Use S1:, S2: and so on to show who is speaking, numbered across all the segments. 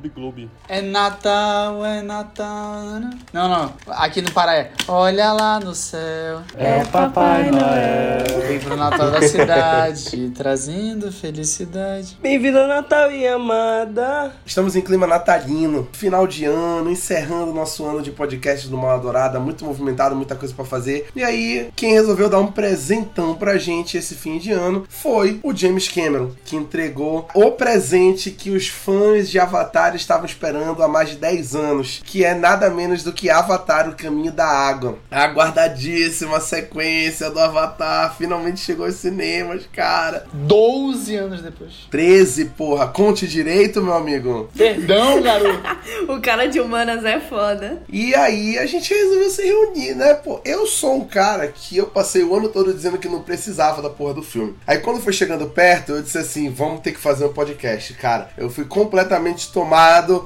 S1: Gloob Gloob.
S2: É Natal, é Natal. Não, não. Aqui no Pará é. Olha lá no céu.
S1: É o Papai Noel.
S2: Vem pro Natal da cidade, trazendo felicidade.
S3: Bem-vindo ao Natal e amada.
S4: Estamos em clima natalino, final de ano, encerrando o nosso ano de podcast do Mala Dourada, muito movimentado, muita coisa pra fazer. E aí, quem resolveu dar um presentão pra gente esse fim de ano foi o James Cameron, que entregou o presente que os fãs de Avatar estavam esperando há mais de 10 anos, que é nada menos do que Avatar: O Caminho da Água. A aguardadíssima sequência do Avatar finalmente chegou aos cinemas, cara.
S2: 12 anos depois.
S4: 13, porra, conte direito, meu amigo.
S2: Perdão, garoto.
S5: O cara de humanas é foda.
S4: E aí a gente resolveu se reunir, né? Pô, eu sou um cara que eu passei o ano todo dizendo que não precisava da porra do filme. Aí quando foi chegando perto, eu disse assim: vamos ter que fazer um podcast. Cara, eu fui completamente tomado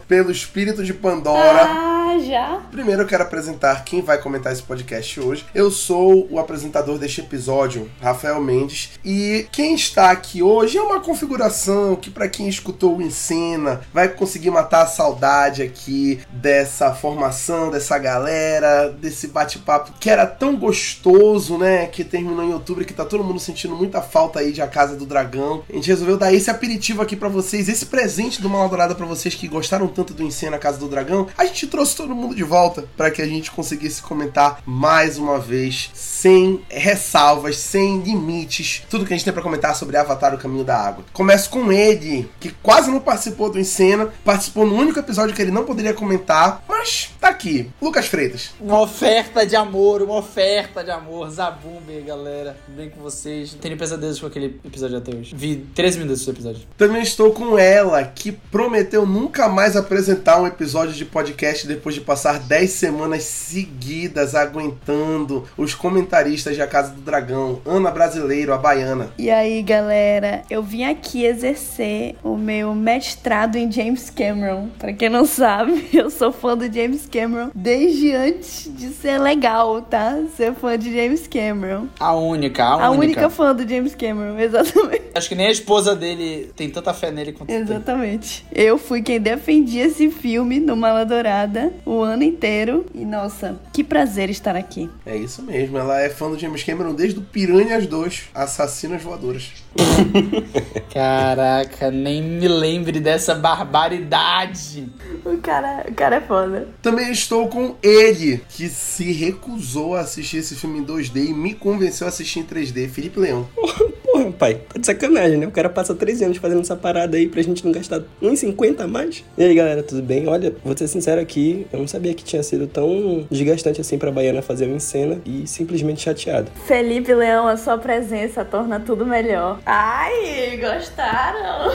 S4: pelo espírito de Pandora.
S5: Ah, já?
S4: Primeiro eu quero apresentar quem vai comentar esse podcast hoje. Eu sou o apresentador deste episódio, Rafael Mendes, e quem está aqui hoje é uma configuração que para quem escutou o Encena vai conseguir matar a saudade aqui dessa formação, dessa galera, desse bate-papo que era tão gostoso, né, que terminou em outubro, que tá todo mundo sentindo muita falta aí de A Casa do Dragão. A gente resolveu dar esse aperitivo aqui para vocês, esse presente do Mal Dourada para vocês que gostaram tanto do Encena Casa do Dragão. A gente trouxe todo mundo de volta para que a gente conseguisse comentar mais uma vez, sem ressalvas, sem limites, tudo que a gente tem para comentar sobre Avatar: O Caminho da Água. Começo com ele, que quase não participou do Encena, participou no único episódio que ele não poderia comentar, mas tá aqui. Lucas Freitas.
S2: Uma oferta de amor, uma oferta de amor. Zabumbe, galera. Tudo bem com vocês? Tenho pesadelos com aquele episódio até hoje. Vi 13 minutos do episódio.
S4: Também estou com ela, que prometeu nunca mais apresentar um episódio de podcast depois de passar 10 semanas seguidas aguentando os comentaristas de A Casa do Dragão. Ana Brasileiro, a baiana.
S5: E aí, galera? Eu vim aqui exercer o meu mestrado em James Cameron. Pra quem não sabe, eu sou fã do James Cameron desde antes de ser legal, tá? Ser fã de James Cameron.
S2: A única, a,
S5: A
S2: única.
S5: única fã do James Cameron, exatamente.
S2: Acho que nem a esposa dele tem tanta fé nele quanto tem.
S5: Exatamente. Eu fui quem defendi esse filme no Mala Dourada o ano inteiro. E nossa, que prazer estar aqui.
S4: É isso mesmo, ela é fã do James Cameron desde o Piranhas 2, Assassinas Voadoras.
S2: Caraca, nem me lembre dessa barbaridade.
S5: O cara, o cara é foda.
S4: Também estou com ele, que se recusou a assistir esse filme em 2D e me convenceu a assistir em 3D, Felipe Leão.
S3: Porra, pai, tá de sacanagem, né? O cara passa 13 anos fazendo essa parada aí pra gente não gastar 1,50 a mais. E aí, galera, tudo bem? Olha, vou ser sincero aqui, eu não sabia que tinha sido tão desgastante assim pra Baiana fazer uma cena e simplesmente chateado.
S5: Felipe Leão, a sua presença torna tudo melhor. Ai, gostaram?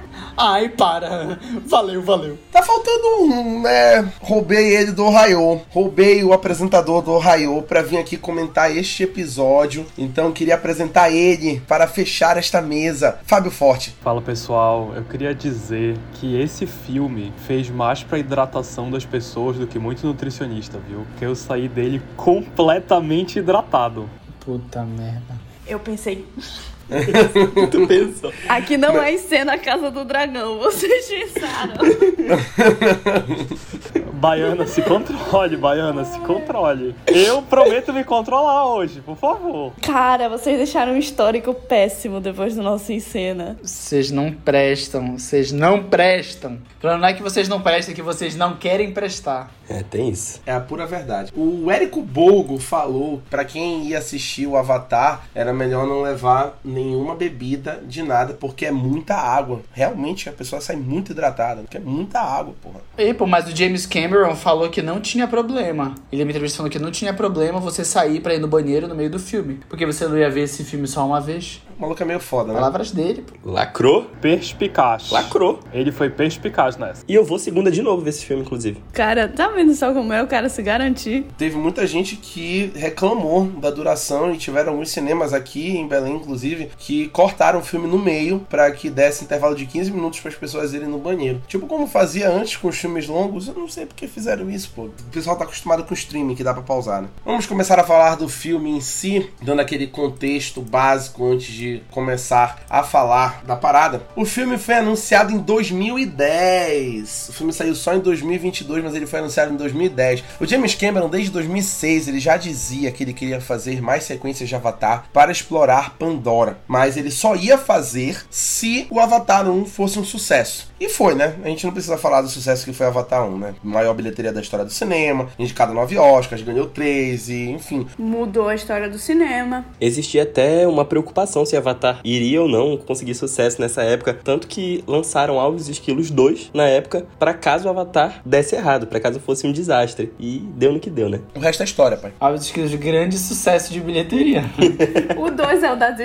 S2: Ai, para. Valeu, valeu.
S4: Tá faltando um, né? Roubei ele do Ohio. Roubei o apresentador do Ohio pra vir aqui comentar este episódio. Então queria apresentar ele para fechar esta mesa. Fábio Forte.
S1: Fala pessoal, eu queria dizer que esse filme fez mais pra hidratação das pessoas do que muito nutricionista, viu? Porque eu saí dele completamente hidratado.
S2: Puta merda.
S5: Eu pensei,
S3: tu pensou?
S5: aqui não é em cena a Casa do Dragão, vocês pensaram.
S1: Baiana, se controle, Baiana, se controle. Eu prometo me controlar hoje, por favor.
S5: Cara, vocês deixaram um histórico péssimo depois do nosso em cena.
S2: Vocês não prestam, vocês não prestam. O problema não é que vocês não prestam, é que vocês não querem prestar.
S3: É, tem isso.
S4: É a pura verdade. O Érico Bogo falou pra quem ia assistir o Avatar, era melhor não levar nenhuma bebida de nada, porque é muita água. Realmente a pessoa sai muito hidratada, porque é muita água, porra.
S2: E, pô, mas o James Cameron falou que não tinha problema. Ele me entrevistou falando que não tinha problema você sair pra ir no banheiro no meio do filme. Porque você não ia ver esse filme só uma vez.
S4: O maluco é meio foda, né?
S2: Palavras dele, pô.
S3: Lacrou?
S1: Perspicaz.
S3: Lacrou.
S1: Ele foi perspicaz nessa.
S3: E eu vou segunda de novo ver esse filme, inclusive.
S5: Cara, tá vendo só como é o cara se garantir?
S4: Teve muita gente que reclamou da duração e tiveram alguns cinemas aqui em Belém, inclusive, que cortaram o filme no meio para que desse intervalo de 15 minutos para as pessoas irem no banheiro. Tipo como fazia antes com os filmes longos, eu não sei porque fizeram isso, pô. O pessoal tá acostumado com streaming que dá para pausar, né? Vamos começar a falar do filme em si, dando aquele contexto básico antes de começar a falar da parada. O filme foi anunciado em 2010. O filme saiu só em 2022, mas ele foi anunciado em 2010. O James Cameron, desde 2006, ele já dizia que ele queria fazer mais sequências de Avatar para explorar Pandora, mas ele só ia fazer se o Avatar 1 fosse um sucesso. E foi, né? A gente não precisa falar do sucesso que foi Avatar 1, né? Maior bilheteria da história do cinema, indicado nove Oscars, ganhou três e enfim.
S5: Mudou a história do cinema.
S3: Existia até uma preocupação se Avatar iria ou não conseguir sucesso nessa época, tanto que lançaram Alves e Esquilos 2 na época, para caso o Avatar desse errado, para caso fosse um desastre. E deu no que deu, né?
S4: O resto é história, pai.
S2: Alves e Esquilos de grande sucesso de bilheteria.
S5: o 2 é o das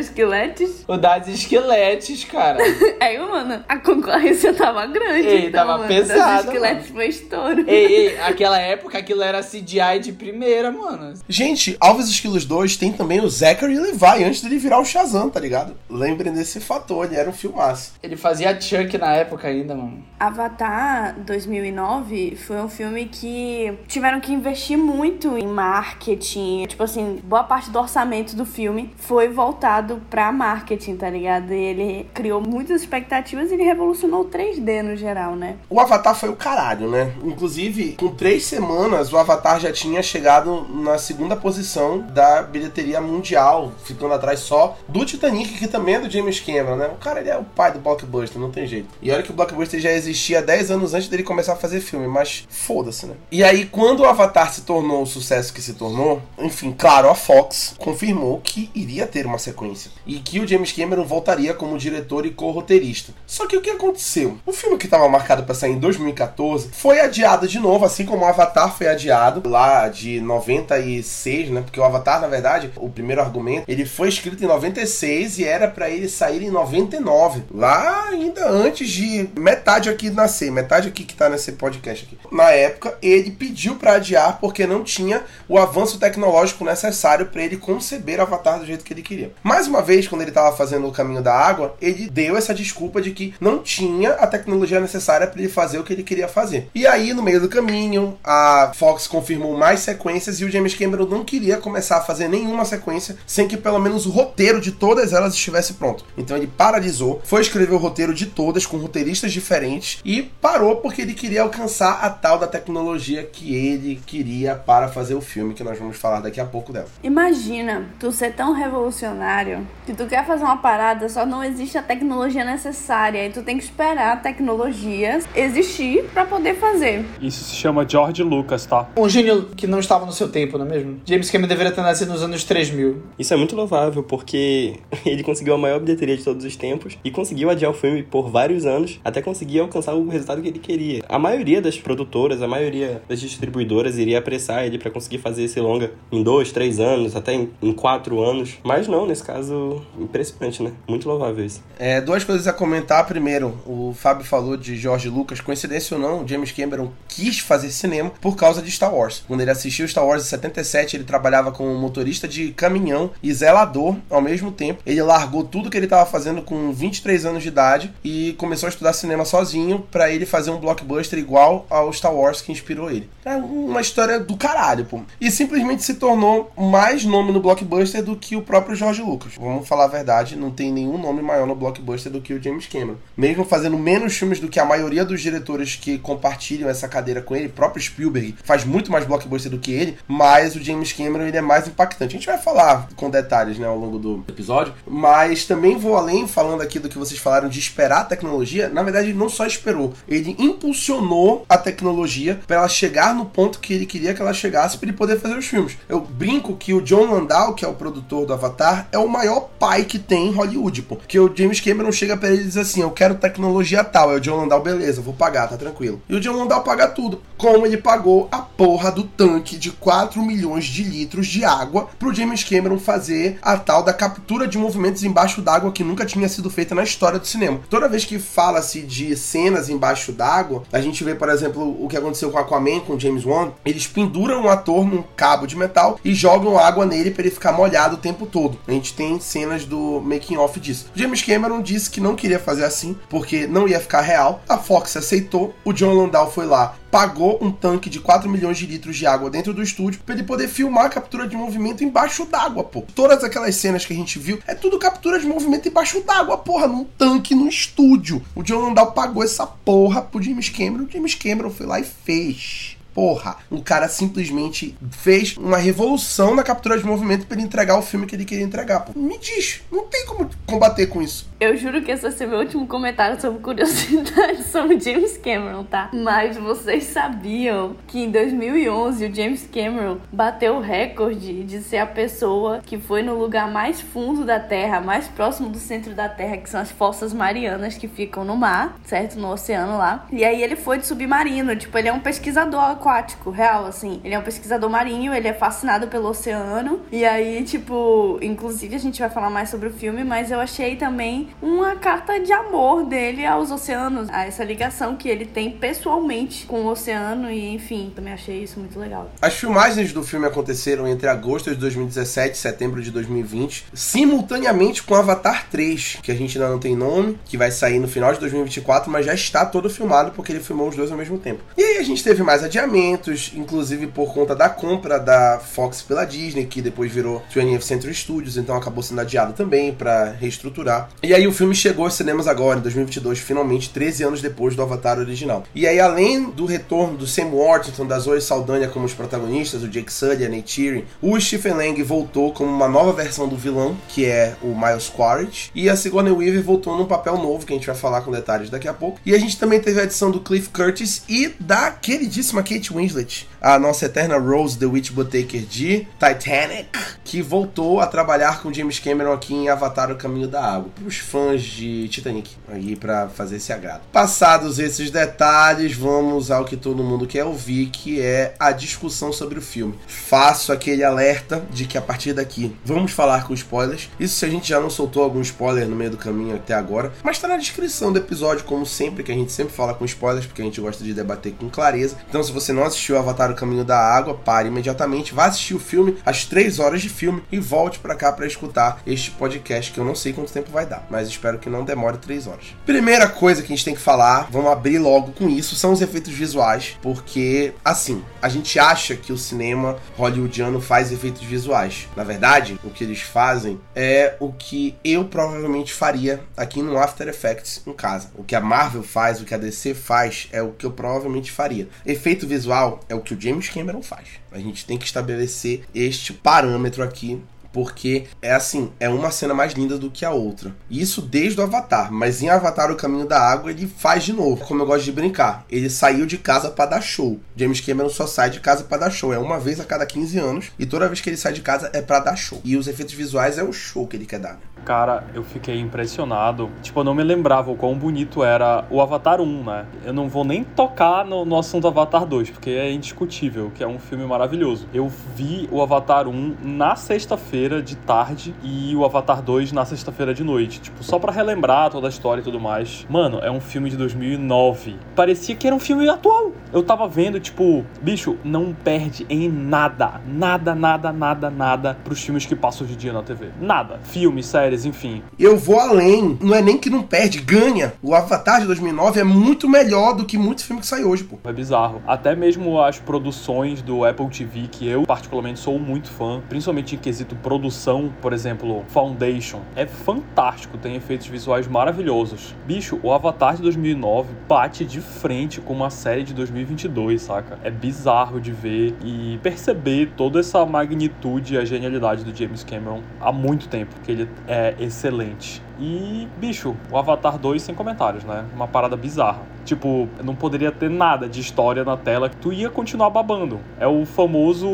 S5: esqueletes.
S2: o das esqueletes, cara.
S5: Aí, mano, a concorrência tava grande.
S2: Ei,
S5: então,
S2: tava
S5: mano,
S2: pesado,
S5: Das esqueletes foi estouro.
S2: ei, ei, aquela época aquilo era CGI de primeira, mano.
S4: Gente, Alves Esquilos 2 tem também o Zachary Levi antes dele virar o Shazam, tá ligado? Lembrem desse fator, ele era um filmaço.
S2: Ele fazia Chuck na época ainda, mano.
S5: Avatar 2009 foi um filme que tiveram que investir muito em marketing. Tipo assim, boa parte do orçamento do filme foi voltado pra marketing, tá ligado? E ele criou muitas expectativas e ele revolucionou o 3D no geral, né?
S4: O Avatar foi o caralho, né? Inclusive, com três semanas, o Avatar já tinha chegado na segunda posição da bilheteria mundial, ficando atrás só do Titanic, que também é do James Cameron, né? O cara ele é o pai do blockbuster, não tem jeito. E olha que o blockbuster já existia 10 anos antes dele começar a fazer filme, mas foda-se, né? E aí, quando o Avatar se tornou o sucesso que se tornou, enfim, claro, a Fox confirmou que iria ter uma sequência e que o James Cameron voltaria como diretor e co-roteirista. Só que o que aconteceu? O filme que estava marcado para sair em 2014 foi adiado de novo, assim como o Avatar foi adiado lá de 96, né? Porque o Avatar, na verdade, o primeiro argumento, ele foi escrito em 96 e era para ele sair em 99, lá ainda antes de metade aqui nascer, metade aqui que tá nesse podcast aqui. Na época, ele pediu para adiar porque não tinha o avanço tecnológico necessário para ele conceber o Avatar do jeito que ele queria. Mais uma vez, quando ele estava fazendo o caminho da água, ele deu essa desculpa de que não tinha a tecnologia necessária para ele fazer o que ele queria fazer. E aí, no meio do caminho, a Fox confirmou mais sequências e o James Cameron não queria começar a fazer nenhuma sequência sem que pelo menos o roteiro de todas elas estivesse pronto. Então ele paralisou, foi escrever o roteiro de todas com roteiristas diferentes e parou porque ele queria alcançar a tal da tecnologia que ele queria para fazer o filme que nós vamos falar daqui a pouco dela.
S5: Imagina tu ser tão revolucionário que tu quer fazer uma parada, só não existe a tecnologia necessária e tu tem que esperar a tecnologia existir para poder fazer.
S1: Isso se chama George Lucas, tá?
S2: Um gênio que não estava no seu tempo, não é mesmo? James Cameron deveria ter nascido nos anos 3000.
S3: Isso é muito louvável porque ele conseguiu a maior bilheteria de todos os tempos e conseguiu adiar o filme por vários anos até conseguir alcançar o resultado que ele queria. A maioria das produtoras, a maioria das distribuidoras iria apressar ele para conseguir fazer esse longa em dois, três anos, até em, em quatro anos. Mas não, nesse caso, impressionante, né? Muito louvável isso.
S4: É, duas coisas a comentar. Primeiro, o Fábio falou de George Lucas. Coincidência ou não, James Cameron quis fazer cinema por causa de Star Wars. Quando ele assistiu Star Wars em 77, ele trabalhava como motorista de caminhão e zelador ao mesmo tempo. Ele largou tudo que ele estava fazendo com 23 anos de idade e começou a estudar cinema sozinho para ele fazer um blockbuster igual ao Star Wars que inspirou ele. É uma história do caralho, pô. E simplesmente se tornou mais nome no blockbuster do que o próprio George Lucas. Vamos falar a verdade, não tem nenhum nome maior no blockbuster do que o James Cameron. Mesmo fazendo menos filmes do que a maioria dos diretores que compartilham essa cadeira com ele, próprio Spielberg faz muito mais blockbuster do que ele, mas o James Cameron ele é mais impactante. A gente vai falar com detalhes né, ao longo do episódio, mas também vou além falando aqui do que vocês falaram de esperar a tecnologia. Na verdade, ele não só esperou, ele impulsionou a tecnologia para ela chegar no ponto que ele queria que ela chegasse para ele poder fazer os filmes. Eu brinco que o John Landau, que é o produtor do Avatar, é o maior pai que tem em Hollywood, pô. O James Cameron chega para ele e diz assim: Eu quero tecnologia tal. Aí o John Landau, beleza, vou pagar, tá tranquilo. E o John Landau paga tudo. Como ele pagou a porra do tanque de 4 milhões de litros de água pro James Cameron fazer a tal da captura de movimentos embaixo d'água que nunca tinha sido feita na história do cinema. Toda vez que fala-se de cenas embaixo d'água, a gente vê, por exemplo, o que aconteceu com Aquaman, com James Wan, eles penduram o ator num cabo de metal e jogam água nele para ele ficar molhado o tempo todo. A gente tem cenas do making off disso. James Cameron disse que não queria fazer assim porque não ia ficar real. A Fox aceitou. O John Landau foi lá pagou um tanque de 4 milhões de litros de água dentro do estúdio para ele poder filmar a captura de movimento embaixo d'água, pô. Todas aquelas cenas que a gente viu é tudo captura de movimento embaixo d'água, porra, num tanque no estúdio. O John Landau pagou essa porra pro James Cameron. O James Cameron foi lá e fez. Porra, o cara simplesmente fez uma revolução na captura de movimento para ele entregar o filme que ele queria entregar. Pô, me diz, não tem como combater com isso.
S5: Eu juro que esse vai ser meu último comentário sobre curiosidade sobre James Cameron, tá? Mas vocês sabiam que em 2011 o James Cameron bateu o recorde de ser a pessoa que foi no lugar mais fundo da Terra, mais próximo do centro da Terra, que são as fossas marianas que ficam no mar, certo? No oceano lá. E aí ele foi de submarino, tipo, ele é um pesquisador aquático, real, assim. Ele é um pesquisador marinho, ele é fascinado pelo oceano. E aí, tipo, inclusive a gente vai falar mais sobre o filme, mas eu achei também uma carta de amor dele aos oceanos, a essa ligação que ele tem pessoalmente com o oceano e enfim, também achei isso muito legal.
S4: As filmagens do filme aconteceram entre agosto de 2017 e setembro de 2020, simultaneamente com Avatar 3, que a gente ainda não tem nome, que vai sair no final de 2024, mas já está todo filmado porque ele filmou os dois ao mesmo tempo. E aí a gente teve mais adiamentos, inclusive por conta da compra da Fox pela Disney, que depois virou 20th Century Studios, então acabou sendo adiado também para reestruturar. E aí o filme chegou aos cinemas agora, em 2022, finalmente, 13 anos depois do Avatar original. E aí, além do retorno do Sam Worthington, da Zoe Saldanha como os protagonistas, o Jake Sully, a Nate Sheeran, o Stephen Lang voltou como uma nova versão do vilão, que é o Miles Quaritch, e a Sigourney Weaver voltou num papel novo, que a gente vai falar com detalhes daqui a pouco. E a gente também teve a adição do Cliff Curtis e da queridíssima Kate Winslet, a nossa eterna Rose The Witch Botaker de Titanic, que voltou a trabalhar com James Cameron aqui em Avatar O Caminho da Água. Para os fãs de Titanic, aí para fazer esse agrado. Passados esses detalhes, vamos ao que todo mundo quer ouvir, que é a discussão sobre o filme. Faço aquele alerta de que a partir daqui vamos falar com spoilers. Isso se a gente já não soltou algum spoiler no meio do caminho até agora, mas está na descrição do episódio, como sempre, que a gente sempre fala com spoilers, porque a gente gosta de debater com clareza. Então, se você não assistiu Avatar O Caminho da Água, pare imediatamente, vá assistir o filme, as três horas de filme, e volte para cá para escutar este podcast, que eu não sei quanto tempo vai dar, mas espero que não demore três horas. Primeira coisa que a gente tem que falar, vamos abrir logo com isso, são os efeitos visuais, porque, assim, a gente acha que o cinema hollywoodiano faz efeitos visuais. Na verdade, o que eles fazem é o que eu provavelmente faria aqui no After Effects em casa. O que a Marvel faz, o que a DC faz, é o que eu provavelmente faria. Efeito visual é o que o James Cameron faz. A gente tem que estabelecer este parâmetro aqui porque é assim, é uma cena mais linda do que a outra. Isso desde o Avatar, mas em Avatar O Caminho da Água ele faz de novo, como eu gosto de brincar. Ele saiu de casa para dar show. James Cameron só sai de casa para dar show, é uma vez a cada 15 anos e toda vez que ele sai de casa é para dar show. E os efeitos visuais é o show que ele quer dar.
S1: Cara, eu fiquei impressionado. Tipo, eu não me lembrava o quão bonito era o Avatar 1, né? Eu não vou nem tocar no, no assunto Avatar 2, porque é indiscutível, que é um filme maravilhoso. Eu vi o Avatar 1 na sexta-feira de tarde e o Avatar 2 na sexta-feira de noite. Tipo, só para relembrar toda a história e tudo mais. Mano, é um filme de 2009. Parecia que era um filme atual. Eu tava vendo, tipo, bicho, não perde em nada. Nada, nada, nada, nada pros filmes que passam hoje em dia na TV. Nada. Filme, série enfim.
S4: Eu vou além. Não é nem que não perde, ganha. O Avatar de 2009 é muito melhor do que muitos filmes que saem hoje, pô.
S1: É bizarro. Até mesmo as produções do Apple TV, que eu particularmente sou muito fã, principalmente em quesito produção, por exemplo, Foundation, é fantástico, tem efeitos visuais maravilhosos. Bicho, o Avatar de 2009 bate de frente com uma série de 2022, saca? É bizarro de ver e perceber toda essa magnitude e a genialidade do James Cameron há muito tempo, que ele é é excelente. E, bicho, o Avatar 2 sem comentários, né? Uma parada bizarra. Tipo, não poderia ter nada de história na tela que tu ia continuar babando. É o famoso.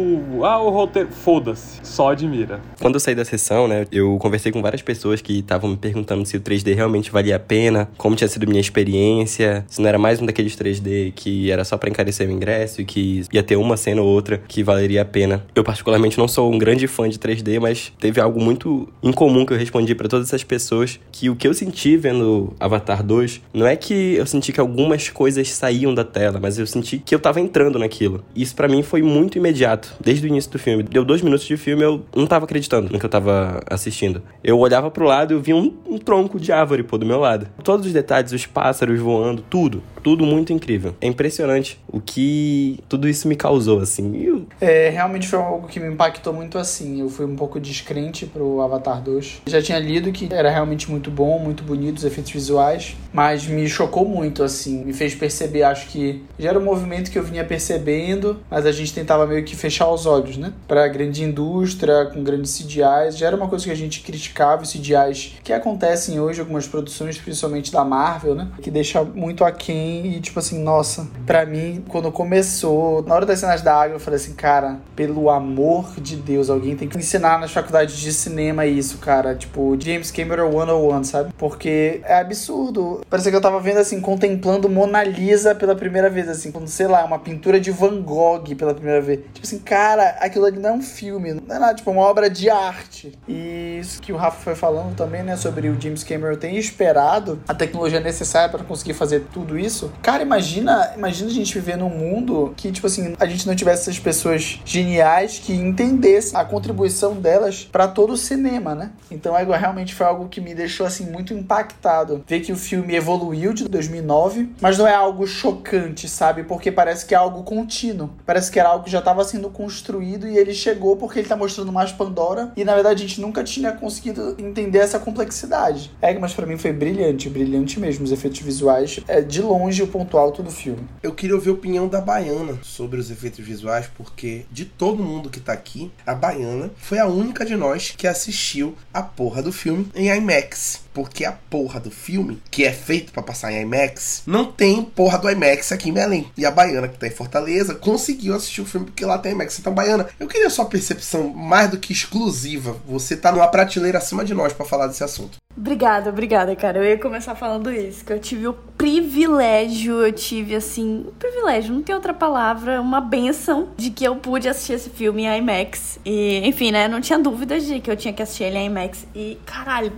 S1: Ah, o roteiro. Foda-se. Só admira.
S3: Quando eu saí da sessão, né, eu conversei com várias pessoas que estavam me perguntando se o 3D realmente valia a pena, como tinha sido minha experiência, se não era mais um daqueles 3D que era só para encarecer o ingresso e que ia ter uma cena ou outra que valeria a pena. Eu, particularmente, não sou um grande fã de 3D, mas teve algo muito incomum que eu respondi para todas essas pessoas 2, que o que eu senti vendo Avatar 2 não é que eu senti que algumas coisas saíam da tela, mas eu senti que eu tava entrando naquilo. Isso para mim foi muito imediato, desde o início do filme. Deu dois minutos de filme, eu não tava acreditando no que eu tava assistindo. Eu olhava pro lado e eu via um, um tronco de árvore, pô, do meu lado. Todos os detalhes, os pássaros voando, tudo. Tudo muito incrível. É impressionante o que tudo isso me causou, assim. Eu...
S2: É, realmente foi algo que me impactou muito assim. Eu fui um pouco descrente pro Avatar 2. Já tinha lido que era realmente muito bom, muito bonito os efeitos visuais, mas me chocou muito, assim. Me fez perceber, acho que já era um movimento que eu vinha percebendo, mas a gente tentava meio que fechar os olhos, né? Pra grande indústria, com grandes CGIs. Já era uma coisa que a gente criticava, os CGIs que acontecem hoje, algumas produções, principalmente da Marvel, né? Que deixa muito aquém e, tipo assim, nossa, pra mim, quando começou, na hora das cenas da água, eu falei assim, cara, pelo amor de Deus, alguém tem que ensinar nas faculdades de cinema isso, cara. Tipo, James Cameron 101, sabe? Porque é absurdo. Parecia que eu tava vendo, assim, contemplando Mona Lisa pela primeira vez, assim, como, sei lá, uma pintura de Van Gogh pela primeira vez. Tipo assim, cara, aquilo ali não é um filme, não é nada, tipo, uma obra de arte. E isso que o Rafa foi falando também, né, sobre o James Cameron ter esperado a tecnologia necessária para conseguir fazer tudo isso. Cara, imagina, imagina a gente viver num mundo que, tipo assim, a gente não tivesse essas pessoas geniais que entendessem a contribuição delas para todo o cinema, né? Então, é, realmente foi algo que me deixou, assim, muito impactado. Ver que o filme evoluiu de 2009, mas não é algo chocante, sabe? Porque parece que é algo contínuo. Parece que era algo que já estava sendo construído e ele chegou porque ele tá mostrando mais Pandora e, na verdade, a gente nunca tinha conseguido entender essa complexidade. É, mas para mim foi brilhante, brilhante mesmo. Os efeitos visuais é de longe o ponto alto do filme.
S4: Eu queria ouvir a opinião da Baiana sobre os efeitos visuais, porque de todo mundo que tá aqui, a Baiana foi a única de nós que assistiu a porra do filme em IMAX. six. Porque a porra do filme, que é feito para passar em IMAX, não tem porra do IMAX aqui em Belém. E a Baiana, que tá em Fortaleza, conseguiu assistir o filme porque lá tem IMAX. Então, Baiana, eu queria sua percepção mais do que exclusiva. Você tá numa prateleira acima de nós para falar desse assunto.
S5: Obrigada, obrigada, cara. Eu ia começar falando isso, que eu tive o privilégio, eu tive assim, um privilégio, não tem outra palavra, uma benção de que eu pude assistir esse filme em IMAX. E, enfim, né, não tinha dúvidas de que eu tinha que assistir ele em IMAX. E, caralho,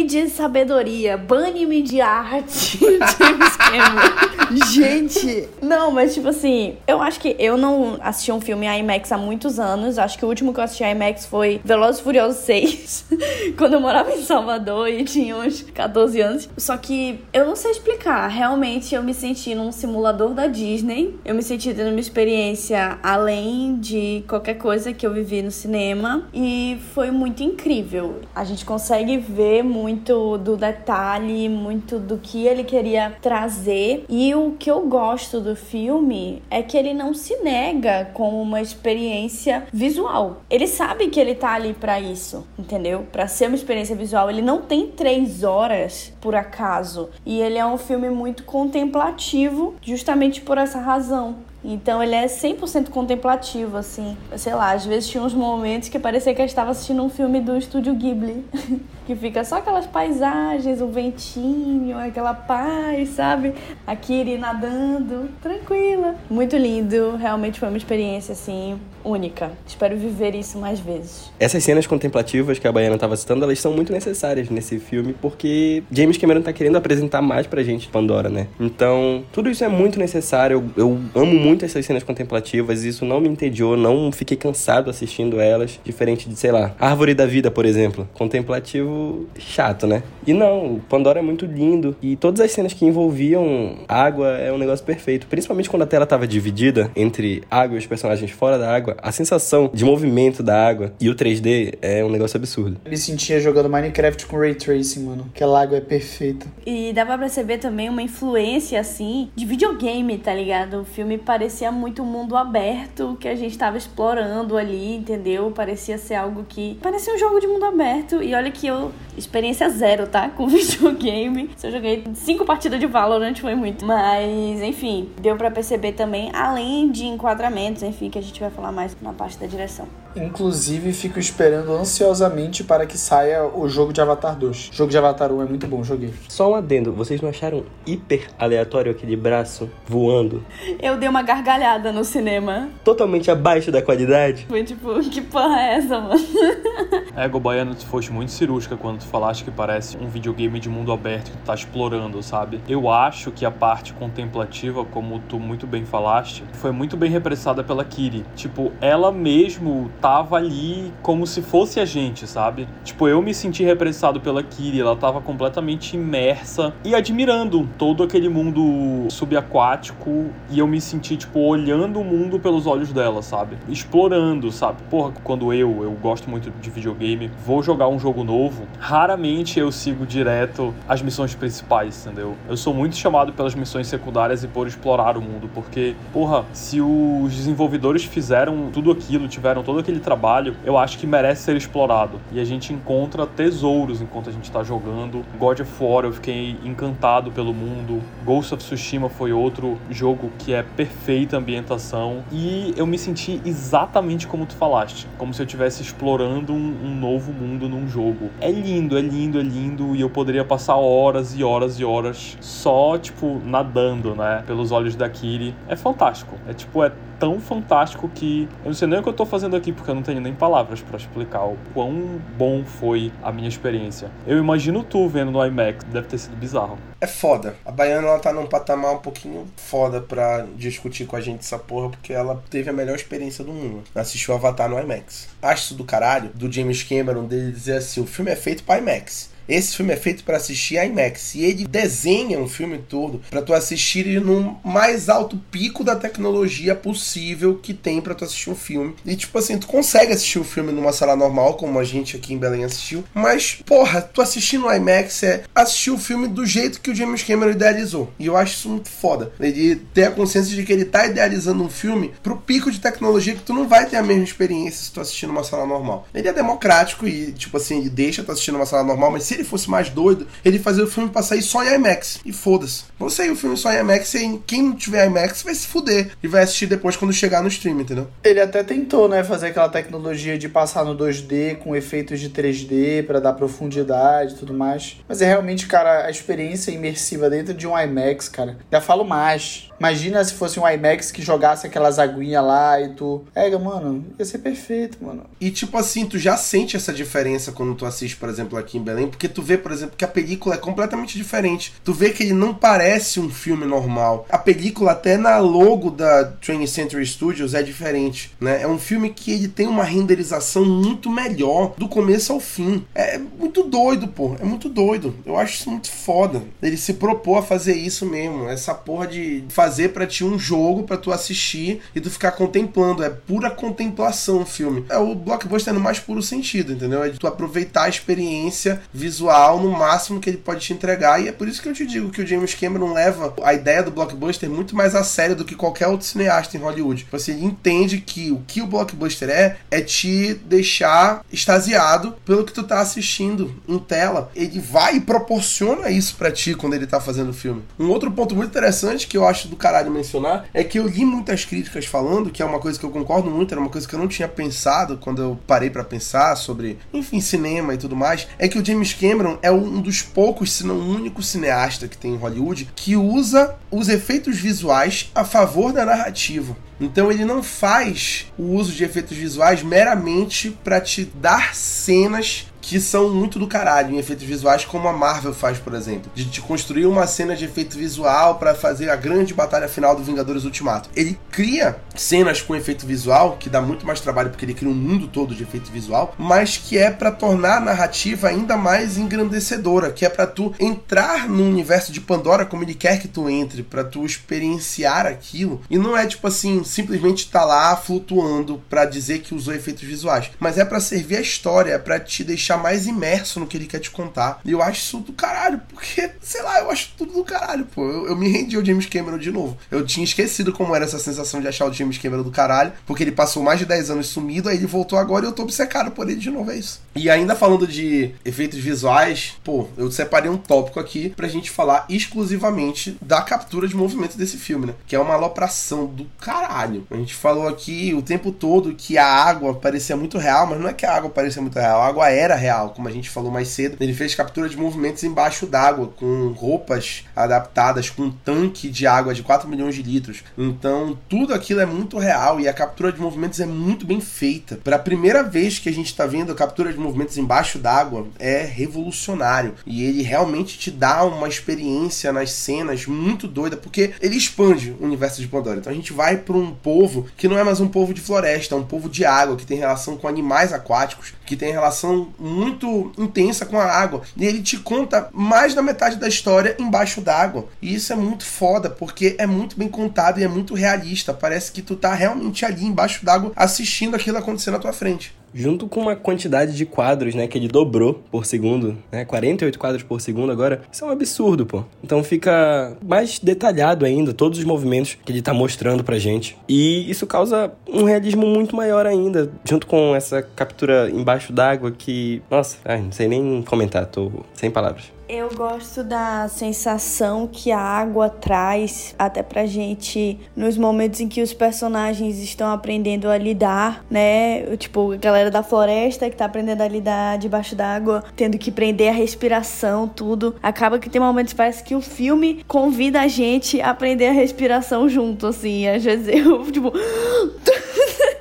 S5: banha-me de sabedoria, bane-me de arte, James Cameron. Gente, não, mas tipo assim, eu acho que eu não assisti um filme IMAX há muitos anos. Acho que o último que eu assisti IMAX foi Velozes e Furiosos 6, quando eu morava em Salvador e tinha uns 14 anos. Só que eu não sei explicar. Realmente eu me senti num simulador da Disney. Eu me senti tendo uma experiência além de qualquer coisa que eu vivi no cinema. E foi muito incrível. A gente consegue ver muito do detalhe, muito do que ele queria trazer. E o que eu gosto do filme é que ele não se nega com uma experiência visual. Ele sabe que ele tá ali para isso, entendeu? Para ser uma experiência visual, ele não tem três horas por acaso. E ele é um filme muito contemplativo, justamente por essa razão. Então ele é 100% contemplativo, assim. Sei lá, às vezes tinha uns momentos que parecia que eu estava assistindo um filme do estúdio Ghibli. que fica só aquelas paisagens, o ventinho, aquela paz, sabe? A Kiri nadando, tranquila. Muito lindo, realmente foi uma experiência, assim, única. Espero viver isso mais vezes.
S3: Essas cenas contemplativas que a Baiana estava citando, elas são muito necessárias nesse filme, porque James Cameron tá querendo apresentar mais pra gente Pandora, né? Então, tudo isso é muito necessário. Eu, eu amo muito essas cenas contemplativas, isso não me entediou, não fiquei cansado assistindo elas, diferente de, sei lá, Árvore da Vida, por exemplo. Contemplativo chato, né? E não, Pandora é muito lindo e todas as cenas que envolviam água é um negócio perfeito, principalmente quando a tela tava dividida entre água e os personagens fora da água, a sensação de movimento da água e o 3D é um negócio absurdo.
S2: Eu me sentia jogando Minecraft com Ray Tracing, mano. Aquela água é perfeita.
S5: E dá pra perceber também uma influência, assim, de videogame, tá ligado? O filme parecia muito um mundo aberto que a gente tava explorando ali, entendeu? Parecia ser algo que. Parecia um jogo de mundo aberto. E olha que eu. Experiência zero, tá? Com videogame. Se eu joguei cinco partidas de Valorant, foi muito. Mas, enfim, deu para perceber também, além de enquadramentos, enfim, que a gente vai falar mais na parte da direção.
S2: Inclusive, fico esperando ansiosamente para que saia o jogo de Avatar 2. O jogo de Avatar 1 é muito bom, joguei.
S3: Só um adendo, vocês não acharam hiper aleatório aquele braço voando?
S5: Eu dei uma gargalhada no cinema.
S3: Totalmente abaixo da qualidade?
S5: Foi tipo, que porra é essa, mano?
S1: É, Gobaiano, tu foste muito cirúrgica quando tu falaste que parece um videogame de mundo aberto que tu tá explorando, sabe? Eu acho que a parte contemplativa, como tu muito bem falaste, foi muito bem repressada pela Kiri. Tipo, ela mesmo tava ali como se fosse a gente, sabe? Tipo, eu me senti repressado pela Kiri, ela tava completamente imersa e admirando todo aquele mundo subaquático e eu me senti, tipo, olhando o mundo pelos olhos dela, sabe? Explorando, sabe? Porra, quando eu, eu gosto muito de videogame, vou jogar um jogo novo, raramente eu sigo direto as missões principais, entendeu? Eu sou muito chamado pelas missões secundárias e por explorar o mundo, porque, porra, se os desenvolvedores fizeram tudo aquilo, tiveram todo aquele trabalho, eu acho que merece ser explorado. E a gente encontra tesouros enquanto a gente tá jogando. God of War, eu fiquei encantado pelo mundo. Ghost of Tsushima foi outro jogo que é perfeita ambientação. E eu me senti exatamente como tu falaste, como se eu estivesse explorando um, um novo mundo num jogo. É lindo, é lindo, é lindo. E eu poderia passar horas e horas e horas só, tipo, nadando, né? Pelos olhos da Kiri. É fantástico. É tipo, é tão fantástico que eu não sei nem o que eu tô fazendo aqui porque eu não tenho nem palavras para explicar o quão bom foi a minha experiência. Eu imagino tu vendo no IMAX, deve ter sido bizarro.
S4: É foda. A Baiana ela tá num patamar um pouquinho foda pra discutir com a gente essa porra, porque ela teve a melhor experiência do mundo. Assistiu Avatar no IMAX. Acho isso do caralho, do James Cameron, dele dizer assim: o filme é feito pra IMAX. Esse filme é feito para assistir IMAX e ele desenha um filme todo para tu assistir ele no mais alto pico da tecnologia possível que tem para tu assistir um filme. E tipo assim, tu consegue assistir o filme numa sala normal, como a gente aqui em Belém assistiu, mas porra, tu assistir no IMAX é assistir o filme do jeito que o James Cameron idealizou. E eu acho isso muito foda. Ele ter a consciência de que ele tá idealizando um filme pro pico de tecnologia que tu não vai ter a mesma experiência se tu assistir numa sala normal. Ele é democrático e, tipo assim, ele deixa tu assistir numa sala normal, mas se ele fosse mais doido, ele fazia o filme pra sair só em IMAX. E foda-se. Vamos sair o filme só em IMAX e quem não tiver IMAX vai se fuder. E vai assistir depois quando chegar no stream, entendeu?
S2: Ele até tentou, né, fazer aquela tecnologia de passar no 2D com efeitos de 3D para dar profundidade e tudo mais. Mas é realmente, cara, a experiência imersiva dentro de um IMAX, cara. Já falo mais. Imagina se fosse um IMAX que jogasse aquelas aguinhas lá e tu. É, mano, ia ser perfeito, mano.
S4: E tipo assim, tu já sente essa diferença quando tu assiste, por exemplo, aqui em Belém, porque tu vê, por exemplo, que a película é completamente diferente. Tu vê que ele não parece um filme normal. A película, até na logo da 20th Century Studios, é diferente, né? É um filme que ele tem uma renderização muito melhor do começo ao fim. É muito doido, pô. É muito doido. Eu acho isso muito foda. Ele se propôs a fazer isso mesmo. Essa porra de fazer para ti um jogo para tu assistir e tu ficar contemplando. É pura contemplação o filme. É o blockbuster no mais puro sentido, entendeu? É de tu aproveitar a experiência visual no máximo que ele pode te entregar. E é por isso que eu te digo que o James Cameron leva a ideia do blockbuster muito mais a sério do que qualquer outro cineasta em Hollywood. Você entende que o que o blockbuster é, é te deixar extasiado pelo que tu tá assistindo em tela. Ele vai e proporciona isso para ti quando ele tá fazendo o filme. Um outro ponto muito interessante que eu acho do caralho mencionar é que eu li muitas críticas falando, que é uma coisa que eu concordo muito, era uma coisa que eu não tinha pensado quando eu parei para pensar sobre, enfim, cinema e tudo mais, é que o James Cameron é um dos poucos, se não o único cineasta que tem em Hollywood que usa os efeitos visuais a favor da narrativa. Então ele não faz o uso de efeitos visuais meramente para te dar cenas que são muito do caralho em efeitos visuais, como a Marvel faz, por exemplo, de te construir uma cena de efeito visual para fazer a grande batalha final do Vingadores Ultimato. Ele cria cenas com efeito visual, que dá muito mais trabalho porque ele cria um mundo todo de efeito visual, mas que é para tornar a narrativa ainda mais engrandecedora, que é para tu entrar no universo de Pandora como ele quer que tu entre, para tu experienciar aquilo. E não é tipo assim, simplesmente tá lá flutuando para dizer que usou efeitos visuais, mas é para servir a história, é para te deixar mais imerso no que ele quer te contar. E eu acho isso do caralho, porque, sei lá, eu acho tudo do caralho, pô. Eu, eu me rendi ao James Cameron de novo. Eu tinha esquecido como era essa sensação de achar o James Cameron do caralho, porque ele passou mais de 10 anos sumido, aí ele voltou agora e eu tô obcecado por ele de novo, é isso. E ainda falando de efeitos visuais, pô, eu separei um tópico aqui pra gente falar exclusivamente da captura de movimento desse filme, né? Que é uma alopração do caralho. A gente falou aqui o tempo todo que a água parecia muito real, mas não é que a água parecia muito real, a água era real, como a gente falou mais cedo. Ele fez captura de movimentos embaixo d'água, com roupas adaptadas, com um tanque de água de 4 milhões de litros. Então, tudo aquilo é muito real e a captura de movimentos é muito bem feita. Para a primeira vez que a gente está vendo a captura de movimentos embaixo d'água, é revolucionário. E ele realmente te dá uma experiência nas cenas muito doida, porque ele expande o universo de Pandora. Então a gente vai para um povo que não é mais um povo de floresta, é um povo de água, que tem relação com animais aquáticos, que tem relação muito intensa com a água. E ele te conta mais da metade da história embaixo d'água. E isso é muito foda, porque é muito bem contado e é muito realista. Parece que tu tá realmente ali embaixo d'água assistindo aquilo acontecer na tua frente
S3: junto com uma quantidade de quadros, né, que ele dobrou por segundo, né, 48 quadros por segundo agora, isso é um absurdo, pô. Então fica mais detalhado ainda todos os movimentos que ele tá mostrando pra gente. E isso causa um realismo muito maior ainda, junto com essa captura embaixo d'água que, nossa, ai, não sei nem comentar, tô sem palavras.
S5: Eu gosto da sensação que a água traz até pra gente nos momentos em que os personagens estão aprendendo a lidar, né? Tipo, a galera da floresta que tá aprendendo a lidar debaixo d'água, tendo que prender a respiração, tudo. Acaba que tem momentos parece que o filme convida a gente a aprender a respiração junto, assim. Às vezes eu, tipo.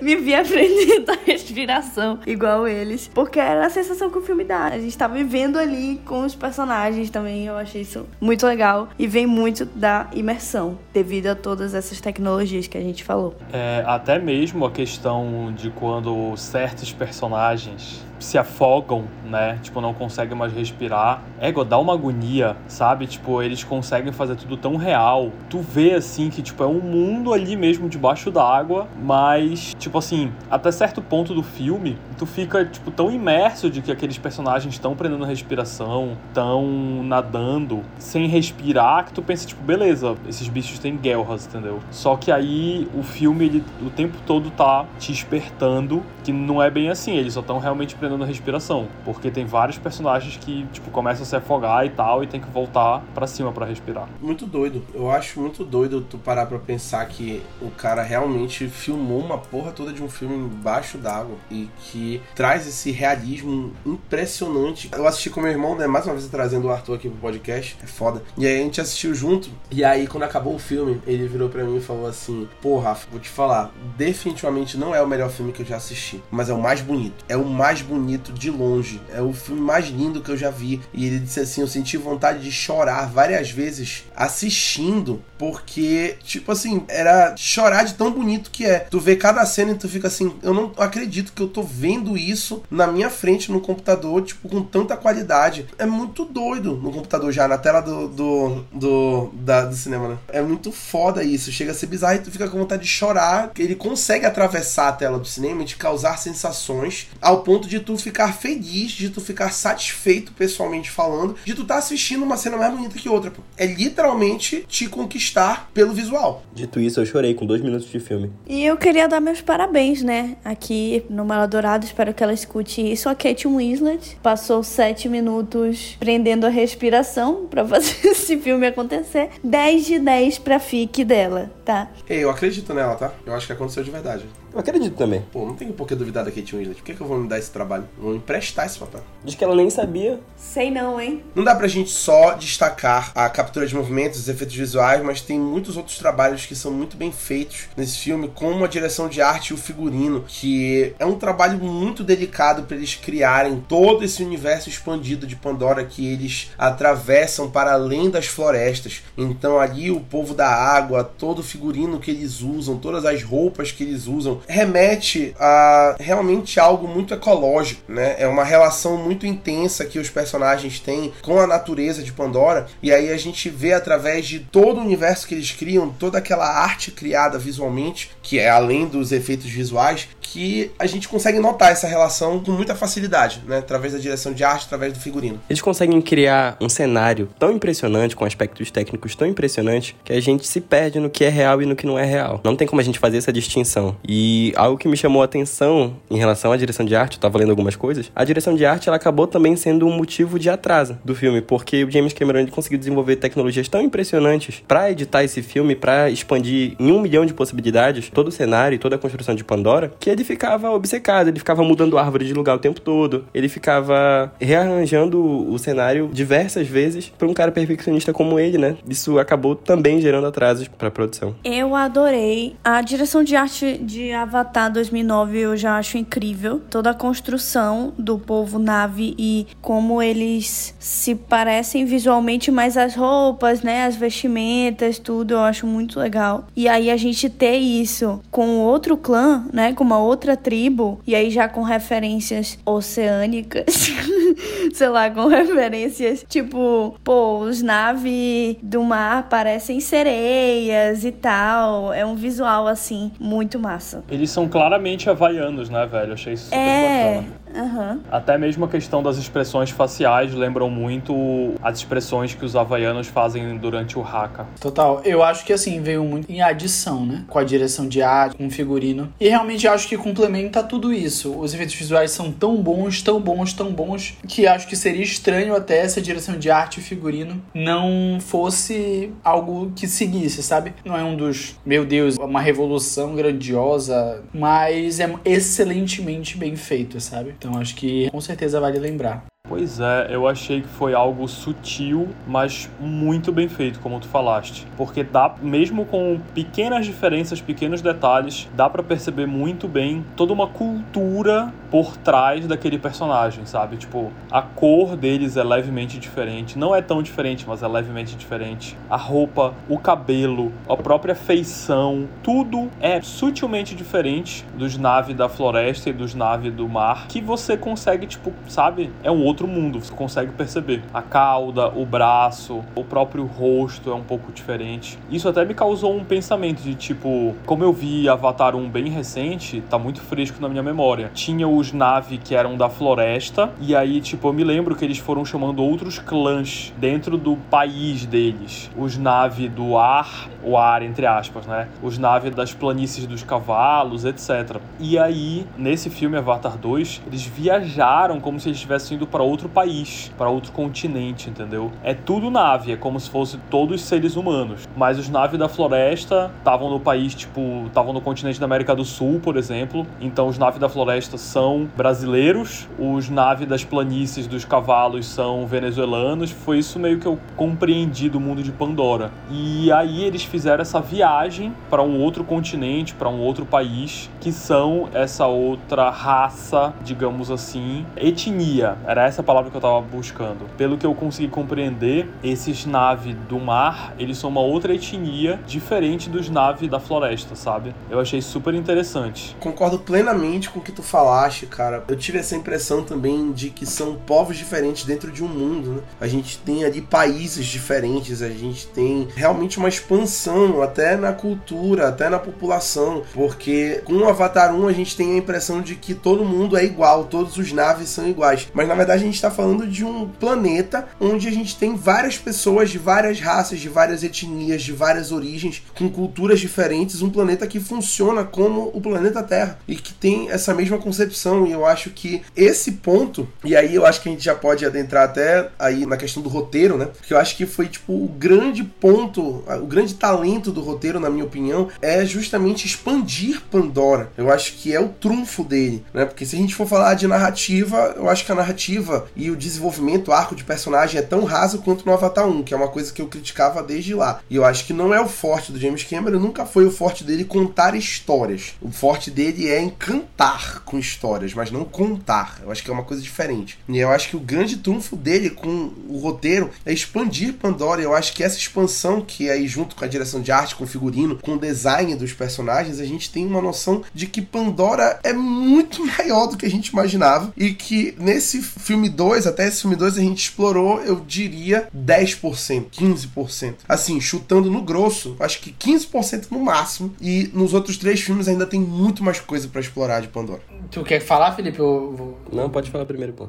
S5: Me vi aprendendo a respiração igual eles. Porque era a sensação que o filme dá. A gente tá vivendo ali com os personagens também. Eu achei isso muito legal. E vem muito da imersão, devido a todas essas tecnologias que a gente falou.
S1: É, até mesmo a questão de quando certos personagens se afogam, né? Tipo, não conseguem mais respirar. Ego, dá uma agonia, sabe? Tipo, eles conseguem fazer tudo tão real. Tu vê, assim, que, tipo, é um mundo ali mesmo debaixo d'água, mas, tipo assim, até certo ponto do filme, tu fica, tipo, tão imerso de que aqueles personagens estão prendendo respiração, estão nadando, sem respirar, que tu pensa, tipo, beleza, esses bichos têm guerras, entendeu? Só que aí o filme, ele, o tempo todo tá te espertando que não é bem assim, eles só estão realmente prendendo prendendo a respiração, porque tem vários personagens que, tipo, começam a se afogar e tal, e tem que voltar para cima para respirar.
S4: Muito doido. Eu acho muito doido tu parar pra pensar que o cara realmente filmou uma porra toda de um filme embaixo d'água e que traz esse realismo impressionante. Eu assisti com meu irmão, né, mais uma vez trazendo o Arthur aqui pro podcast, é foda. E aí a gente assistiu junto, e aí quando acabou o filme, ele virou para mim e falou assim: Pô, Rafa, vou te falar, definitivamente não é o melhor filme que eu já assisti, mas é o mais bonito. É o mais bonito bonito de longe. É o filme mais lindo que eu já vi. E ele disse assim: Eu senti vontade de chorar várias vezes assistindo, porque, tipo assim, era chorar de tão bonito que é. Tu vê cada cena e tu fica assim: Eu não acredito que eu tô vendo isso na minha frente no computador, tipo, com tanta qualidade. É muito doido no computador já, na tela do, do, do, da, do cinema, né? É muito foda isso. Chega a ser bizarro e tu fica com vontade de chorar. Ele consegue atravessar a tela do cinema e te causar sensações ao ponto de tu ficar feliz, de tu ficar satisfeito pessoalmente falando, de tu tá assistindo uma cena mais bonita que outra. Pô. É literalmente te conquistar pelo visual.
S3: Dito isso, eu chorei com dois minutos de filme.
S5: E eu queria dar meus parabéns, né? Aqui no Mala Dourado, espero que ela escute isso. A Kate Winslet passou sete minutos prendendo a respiração para fazer esse filme acontecer. 10 de 10 pra fique dela, tá?
S4: Ei, eu acredito nela, tá? Eu acho que aconteceu de verdade.
S3: Eu acredito também.
S4: Pô, não tenho por que duvidar da Kate Winslet. Por que, que eu vou me dar esse trabalho? Vou emprestar esse papel.
S3: Diz que ela nem sabia.
S5: Sei não, hein?
S4: Não dá pra gente só destacar a captura de movimentos, os efeitos visuais, mas tem muitos outros trabalhos que são muito bem feitos nesse filme, como a direção de arte e o figurino, que é um trabalho muito delicado para eles criarem todo esse universo expandido de Pandora que eles atravessam para além das florestas. Então ali o povo da água, todo o figurino que eles usam, todas as roupas que eles usam, Remete a realmente algo muito ecológico, né? É uma relação muito intensa que os personagens têm com a natureza de Pandora, e aí a gente vê através de todo o universo que eles criam, toda aquela arte criada visualmente, que é além dos efeitos visuais, que a gente consegue notar essa relação com muita facilidade, né? Através da direção de arte, através do figurino.
S3: Eles conseguem criar um cenário tão impressionante, com aspectos técnicos tão impressionantes, que a gente se perde no que é real e no que não é real. Não tem como a gente fazer essa distinção. E algo que me chamou a atenção em relação à direção de arte, eu tava lendo algumas coisas, a direção de arte ela acabou também sendo um motivo de atraso do filme, porque o James Cameron conseguiu desenvolver tecnologias tão impressionantes para editar esse filme, para expandir em um milhão de possibilidades todo o cenário e toda a construção de Pandora, que ele ficava obcecado, ele ficava mudando árvore de lugar o tempo todo, ele ficava rearranjando o cenário diversas vezes para um cara perfeccionista como ele, né? Isso acabou também gerando atrasos para a produção.
S5: Eu adorei. A direção de arte de Avatar 2009 eu já acho incrível. Toda a construção do povo nave e como eles se parecem visualmente, mas as roupas, né, as vestimentas, tudo eu acho muito legal. E aí a gente ter isso com outro clã, né, com uma outra tribo, e aí já com referências oceânicas, sei lá, com referências tipo, pô, os naves do mar parecem sereias e tal. É um visual assim muito massa.
S1: Eles são claramente havaianos, né, velho? Achei isso super
S5: É.
S1: bacana.
S5: Aham.
S1: Até mesmo a questão das expressões faciais lembram muito as expressões que os havaianos fazem durante o haka.
S2: Total. Eu acho que assim, veio muito em adição, né? Com a direção de arte, com o figurino. E realmente acho que complementa tudo isso. Os efeitos visuais são tão bons, tão bons, tão bons, que acho que seria estranho até essa direção de arte e figurino não fosse algo que seguisse, sabe? Não é um dos, meu Deus, uma revolução grandiosa, mas é excelentemente bem feito, sabe? Então acho que com certeza vale lembrar.
S1: Pois é, eu achei que foi algo sutil, mas muito bem feito, como tu falaste. Porque dá, mesmo com pequenas diferenças, pequenos detalhes, dá pra perceber muito bem toda uma cultura por trás daquele personagem, sabe? Tipo, a cor deles é levemente diferente. Não é tão diferente, mas é levemente diferente. A roupa, o cabelo, a própria feição, tudo é sutilmente diferente dos naves da floresta e dos naves do mar, que você consegue, tipo, sabe? É um outro mundo, você consegue perceber. A cauda, o braço, o próprio rosto é um pouco diferente. Isso até me causou um pensamento de tipo, como eu vi Avatar 1 bem recente, tá muito fresco na minha memória. Tinha os Na'vi que eram da floresta, e aí, tipo, eu me lembro que eles foram chamando outros clãs dentro do país deles. Os Na'vi do ar, o ar entre aspas, né? Os Na'vi das planícies dos cavalos, etc. E aí, nesse filme Avatar 2, eles viajaram como se eles estivessem indo para outro país, para outro continente, entendeu? É tudo nave, é como se fosse todos seres humanos. Mas os Na'vi da floresta estavam no país, tipo, estavam no continente da América do Sul, por exemplo. Então os Na'vi da floresta são brasileiros, os Na'vi das planícies dos cavalos são venezuelanos. Foi isso meio que eu compreendi do mundo de Pandora. E aí eles fizeram essa viagem para um outro continente, para um outro país, que são essa outra raça, digamos assim, etnia. Era essa a palavra que eu tava buscando. Pelo que eu consegui compreender, esses Na'vi do mar, eles são uma outra etnia diferente dos Na'vi da floresta, sabe? Eu achei super interessante.
S4: Concordo plenamente com o que tu falaste, cara. Eu tive essa impressão também de que são povos diferentes dentro de um mundo, né? A gente tem ali países diferentes, a gente tem realmente uma expansão até na cultura, até na população, porque com o Avatar 1 a gente tem a impressão de que todo mundo é igual, todos os naves são iguais. Mas na verdade gente está falando de um planeta onde a gente tem várias pessoas de várias raças, de várias etnias, de várias origens, com culturas diferentes, um planeta que funciona como o planeta Terra e que tem essa mesma concepção. E eu acho que esse ponto, e aí eu acho que a gente já pode adentrar até aí na questão do roteiro, né? Porque eu acho que foi tipo o grande ponto, o grande talento do roteiro, na minha opinião, é justamente expandir Pandora. Eu acho que é o trunfo dele, né? Porque se a gente for falar de narrativa, eu acho que a narrativa narrativa e o desenvolvimento, o arco de personagem é tão raso quanto no Avatar 1, que é uma coisa que eu criticava desde lá. E eu acho que não é o forte do James Cameron, nunca foi o forte dele contar histórias. O forte dele é encantar com histórias, mas não contar. Eu acho que é uma coisa diferente. E eu acho que o grande trunfo dele com o roteiro é expandir Pandora. Eu acho que essa expansão, que aí junto com a direção de arte, com o figurino, com o design dos personagens, a gente tem uma noção de que Pandora é muito maior do que a gente imaginava e que nesse filme 2, até esse filme 2, a gente explorou, eu diria, 10%, 15%. Assim, chutando no grosso, acho que 15% no máximo. E nos outros três filmes ainda tem muito mais coisa para explorar de Pandora.
S2: Tu quer falar, Felipe? Eu vou...
S3: Não, pode falar primeiro, pô.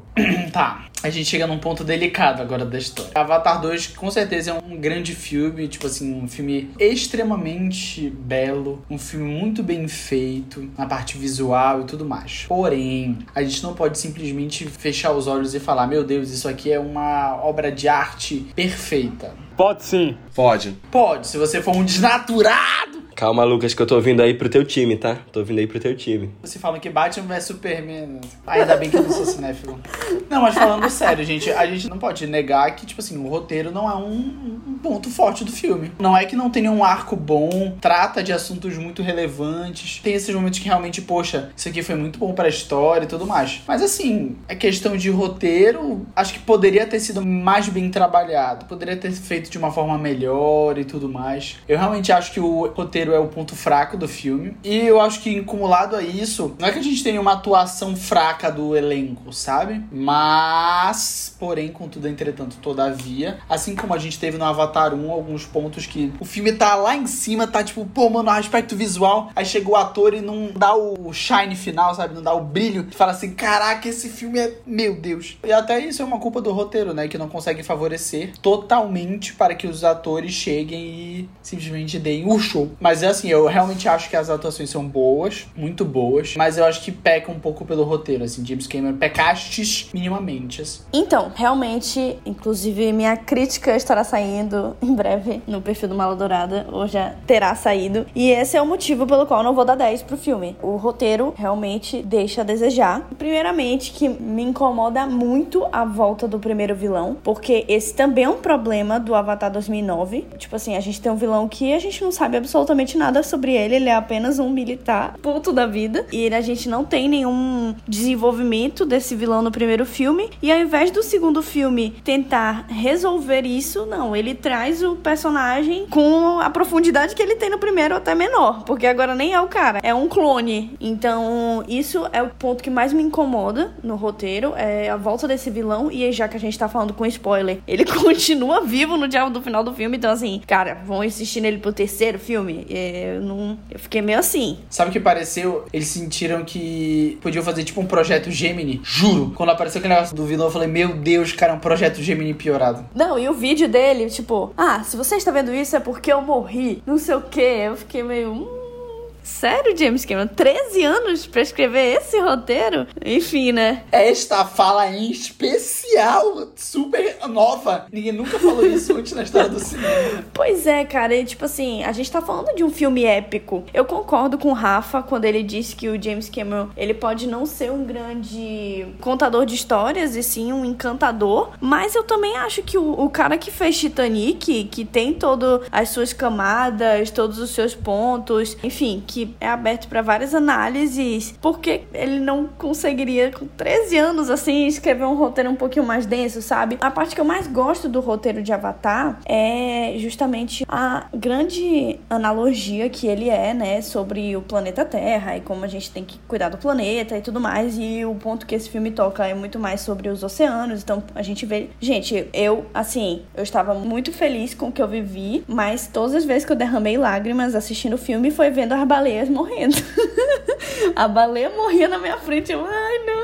S2: tá. A gente chega num ponto delicado agora da história. Avatar 2 com certeza é um grande filme, tipo assim, um filme extremamente belo, um filme muito bem feito, na parte visual e tudo mais. Porém, a gente não pode simplesmente fechar os olhos e falar: meu Deus, isso aqui é uma obra de arte perfeita.
S1: Pode sim.
S4: Pode.
S2: Pode, se você for um desnaturado.
S3: Calma, Lucas, que eu tô vindo aí pro teu time, tá? Tô vindo aí pro teu time.
S2: Você fala que Batman vs Superman. Ainda bem que eu não sou cinéfilo. Não, mas falando sério, gente, a gente não pode negar que, tipo assim, o roteiro não é um, ponto forte do filme. Não é que não tenha um arco bom, trata de assuntos muito relevantes. Tem esses momentos que realmente, poxa, isso aqui foi muito bom pra história e tudo mais. Mas assim, a questão de roteiro, acho que poderia ter sido mais bem trabalhado. Poderia ter feito de uma forma melhor e tudo mais. Eu realmente acho que o roteiro é o ponto fraco do filme. E eu acho que, acumulado a isso, não é que a gente tenha uma atuação fraca do elenco, sabe? Mas, porém, contudo, entretanto, todavia, assim como a gente teve no Avatar 1, alguns pontos que o filme tá lá em cima, tá tipo, pô, mano, aspecto visual. Aí chega o ator e não dá o shine final, sabe? Não dá o brilho. Fala assim: caraca, esse filme é. Meu Deus. E até isso é uma culpa do roteiro, né? Que não consegue favorecer totalmente para que os atores cheguem e simplesmente deem o show. Mas é assim, eu realmente acho que as atuações são boas, muito boas, mas eu acho que peca um pouco pelo roteiro, assim, James Cameron pecastes minimamente. Assim.
S5: Então, realmente, inclusive minha crítica estará saindo em breve no perfil do Mala Dourada, ou já terá saído, e esse é o motivo pelo qual não vou dar 10 pro filme. O roteiro realmente deixa a desejar. Primeiramente, que me incomoda muito a volta do primeiro vilão, porque esse também é um problema do Avatar 2009. Tipo assim, a gente tem um vilão que a gente não sabe absolutamente nada sobre ele, ele é apenas um militar puto da vida, e a gente não tem nenhum desenvolvimento desse vilão no primeiro filme, e ao invés do segundo filme tentar resolver isso, não, ele traz o personagem com a profundidade que ele tem no primeiro, até menor, porque agora nem é o cara, é um clone. Então, isso é o ponto que mais me incomoda no roteiro, é a volta desse vilão, e já que a gente tá falando com spoiler, ele continua vivo no diabo do final do filme, então assim, cara, vão insistir nele pro terceiro filme? É, eu não. Eu fiquei meio assim.
S2: Sabe o que pareceu? Eles sentiram que podiam fazer tipo um projeto Gemini. Juro. Quando apareceu aquele negócio do vilão, eu falei, meu Deus, cara, é um projeto Gemini piorado.
S5: Não, e o vídeo dele, tipo, ah, se você está vendo isso é porque eu morri. Não sei o quê. Eu fiquei meio. Hum, Sério, James Cameron? 13 anos pra escrever esse roteiro? Enfim, né?
S2: Esta fala em especial, super nova. Ninguém nunca falou isso antes na história do cinema.
S5: Pois é, cara. E, tipo assim, a gente tá falando de um filme épico. Eu concordo com o Rafa quando ele disse que o James Cameron, ele pode não ser um grande contador de histórias e sim um encantador, mas eu também acho que o, o cara que fez Titanic, que tem todas as suas camadas, todos os seus pontos, enfim, que é aberto para várias análises. Por que ele não conseguiria, com 13 anos, assim, escrever um roteiro um pouquinho mais denso, sabe? A parte que eu mais gosto do roteiro de Avatar é justamente a grande analogia que ele é, né, sobre o planeta Terra e como a gente tem que cuidar do planeta e tudo mais. E o ponto que esse filme toca é muito mais sobre os oceanos. Então a gente vê. Gente, eu, assim, eu estava muito feliz com o que eu vivi, mas todas as vezes que eu derramei lágrimas assistindo o filme foi vendo as morrendo. a baleia morria na minha frente. Eu, ai, não,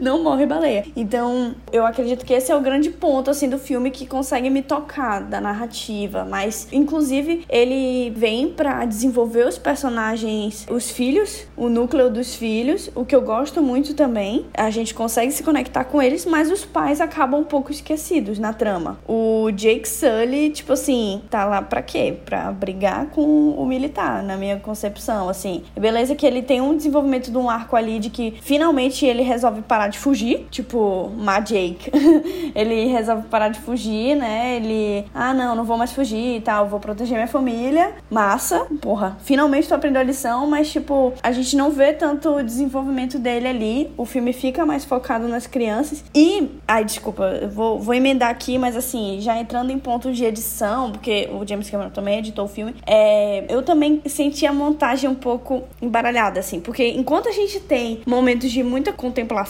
S5: não, morre baleia. Então, eu acredito que esse é o grande ponto, assim, do filme que consegue me tocar da narrativa. Mas, inclusive, ele vem para desenvolver os personagens, os filhos, o núcleo dos filhos, o que eu gosto muito também. A gente consegue se conectar com eles, mas os pais acabam um pouco esquecidos na trama. O Jake Sully, tipo assim, tá lá pra quê? Pra brigar com o militar, na minha concepção, assim. Beleza que ele tem um desenvolvimento de um arco ali de que finalmente ele resolve parar de fugir, tipo, Ma Jake. ele resolve parar de fugir, né? Ele, ah, não, não vou mais fugir e tal, vou proteger minha família. Massa, porra, finalmente tu aprendeu a lição, mas, tipo, a gente não vê tanto o desenvolvimento dele ali. O filme fica mais focado nas crianças. E, ai, desculpa, eu vou, vou emendar aqui, mas assim, já entrando em pontos de edição, porque o James Cameron também editou o filme, é, eu também senti a montagem um pouco embaralhada, assim, porque enquanto a gente tem momentos de muita contemplação,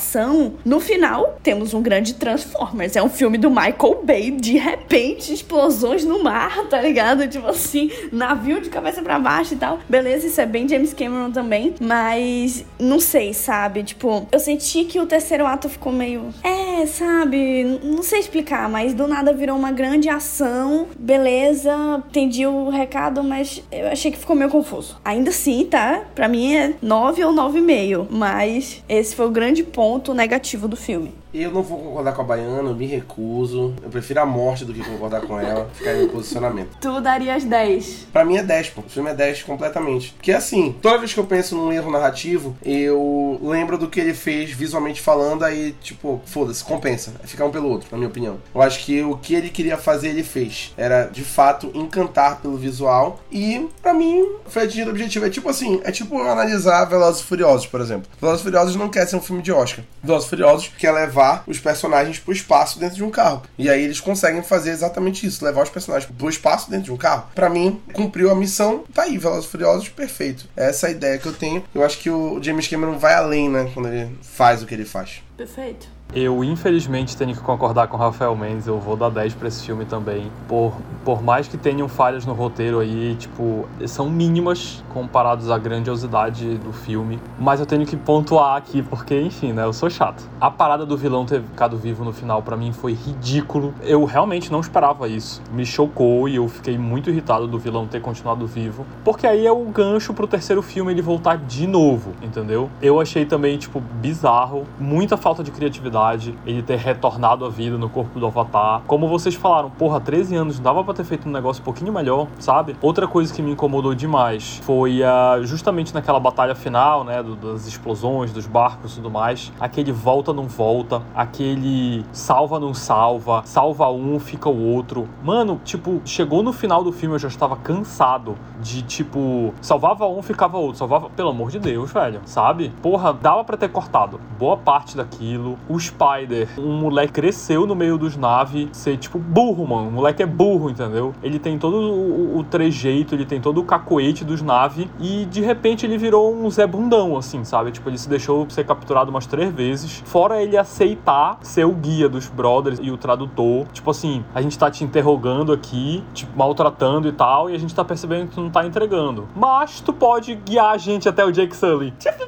S5: no final temos um grande Transformers. É um filme do Michael Bay, de repente, explosões no mar, tá ligado? Tipo assim, navio de cabeça para baixo e tal. Beleza, isso é bem James Cameron também, mas não sei, sabe? Tipo, eu senti que o terceiro ato ficou meio. É, sabe? Não sei explicar, mas do nada virou uma grande ação. Beleza, entendi o recado, mas eu achei que ficou meio confuso. Ainda assim, tá? Pra mim é 9 ou 9,5, mas esse foi o grande ponto negativo do filme.
S4: Eu não vou concordar com a Baiana, eu me recuso. Eu prefiro a morte do que concordar com ela, ficar em posicionamento.
S5: Tu darias 10.
S4: Pra mim é 10, pô. O filme é 10 completamente. Porque assim, toda vez que eu penso num erro narrativo, eu lembro do que ele fez visualmente falando, aí, tipo, foda-se, compensa. É ficar um pelo outro, na minha opinião. Eu acho que o que ele queria fazer, ele fez. Era, de fato, encantar pelo visual. E, pra mim, foi atingido o objetivo. É tipo assim, é tipo analisar Velozes e Furiosos, por exemplo. Velozes e Furiosos não quer ser um filme de Oscar. Velozes e Furiosos quer levar levar os personagens pro espaço dentro de um carro. E aí eles conseguem fazer exatamente isso, levar os personagens pro espaço dentro de um carro. Para mim, cumpriu a missão, tá aí, Velozes Furiosos, perfeito. Essa é a ideia que eu tenho. Eu acho que o James Cameron vai além, né, quando ele faz o que ele faz.
S5: Perfeito.
S1: Eu, infelizmente, tenho que concordar com o Rafael Mendes. Eu vou dar 10 pra esse filme também. Por, por mais que tenham falhas no roteiro aí, tipo, são mínimas comparados à grandiosidade do filme. Mas eu tenho que pontuar aqui, porque, enfim, né? Eu sou chato. A parada do vilão ter ficado vivo no final, para mim, foi ridículo. Eu realmente não esperava isso. Me chocou e eu fiquei muito irritado do vilão ter continuado vivo. Porque aí é o gancho pro terceiro filme ele voltar de novo, entendeu? Eu achei também, tipo, bizarro. Muita falta de criatividade ele ter retornado à vida no corpo do Avatar. Como vocês falaram, porra, 13 anos, dava pra ter feito um negócio um pouquinho melhor, sabe? Outra coisa que me incomodou demais foi uh, justamente naquela batalha final, né, do, das explosões, dos barcos e tudo mais, aquele volta não volta, aquele salva não salva, salva um, fica o outro. Mano, tipo, chegou no final do filme eu já estava cansado de, tipo, salvava um, ficava outro, salvava, pelo amor de Deus, velho, sabe? Porra, dava para ter cortado boa parte daquilo. Os Spider, um moleque cresceu no meio dos naves, ser tipo burro, mano. O moleque é burro, entendeu? Ele tem todo o, o trejeito, ele tem todo o cacoete dos naves e de repente ele virou um Zé Bundão, assim, sabe? Tipo, ele se deixou ser capturado umas três vezes. Fora ele aceitar ser o guia dos brothers e o tradutor. Tipo assim, a gente tá te interrogando aqui, te maltratando e tal, e a gente tá percebendo que tu não tá entregando. Mas tu pode guiar a gente até o Jake Sully. Tipo,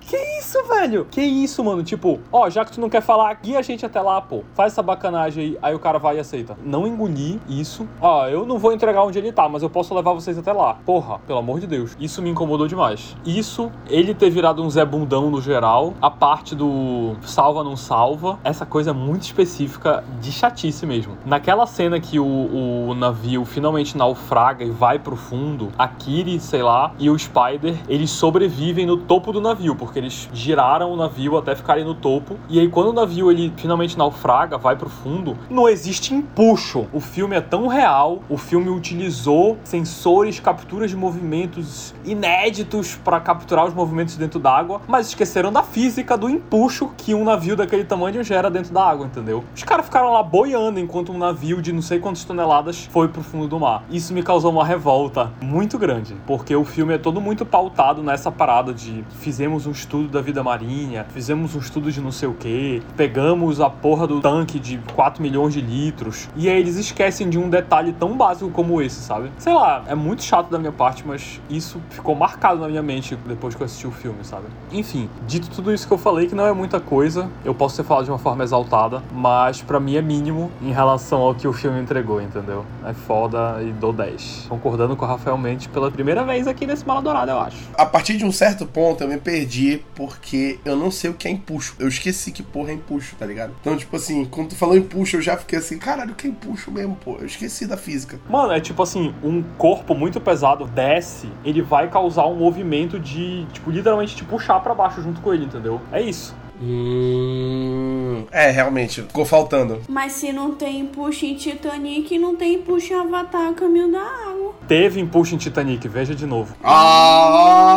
S1: que isso, velho? Que isso, mano? Tipo, ó, já que tu não quer falar, guia a gente até lá, pô. Faz essa bacanagem aí. Aí o cara vai e aceita. Não engolir isso. Ó, eu não vou entregar onde ele tá, mas eu posso levar vocês até lá. Porra, pelo amor de Deus. Isso me incomodou demais. Isso, ele ter virado um Zé Bundão no geral, a parte do salva não salva, essa coisa é muito específica de chatice mesmo. Naquela cena que o, o navio finalmente naufraga e vai pro fundo, a Kiri, sei lá, e o Spider, eles sobrevivem no topo do navio, porque eles giraram o navio até ficarem no topo. E aí, quando quando o navio ele finalmente naufraga, vai pro fundo, não existe empuxo. O filme é tão real, o filme utilizou sensores, capturas de movimentos inéditos para capturar os movimentos dentro d'água, mas esqueceram da física do empuxo que um navio daquele tamanho gera dentro da água, entendeu? Os caras ficaram lá boiando enquanto um navio de não sei quantas toneladas foi pro fundo do mar. Isso me causou uma revolta muito grande, porque o filme é todo muito pautado nessa parada de fizemos um estudo da vida marinha, fizemos um estudo de não sei o que, pegamos a porra do tanque de 4 milhões de litros. E aí eles esquecem de um detalhe tão básico como esse, sabe? Sei lá, é muito chato da minha parte, mas isso ficou marcado na minha mente depois que eu assisti o filme, sabe? Enfim, dito tudo isso que eu falei, que não é muita coisa, eu posso ter falado de uma forma exaltada, mas para mim é mínimo em relação ao que o filme entregou, entendeu? É foda e dou 10. Concordando com o Rafael Mendes pela primeira vez aqui nesse Mala Dourada, eu acho.
S4: A partir de um certo ponto eu me perdi porque eu não sei o que é empuxo. Eu esqueci que porra é empuxo, tá ligado? Então, tipo assim, quando tu falou empuxo, eu já fiquei assim, caralho, que empuxo mesmo, pô. Eu esqueci da física.
S1: Mano, é tipo assim, um corpo muito pesado desce, ele vai causar um movimento de, tipo, literalmente te puxar para baixo junto com ele, entendeu? É isso.
S4: Hum, é, realmente, ficou faltando.
S5: Mas se não tem push em Titanic, não tem push em Avatar Caminho da Água.
S1: Teve impulso em Titanic, veja de novo.
S4: Ah!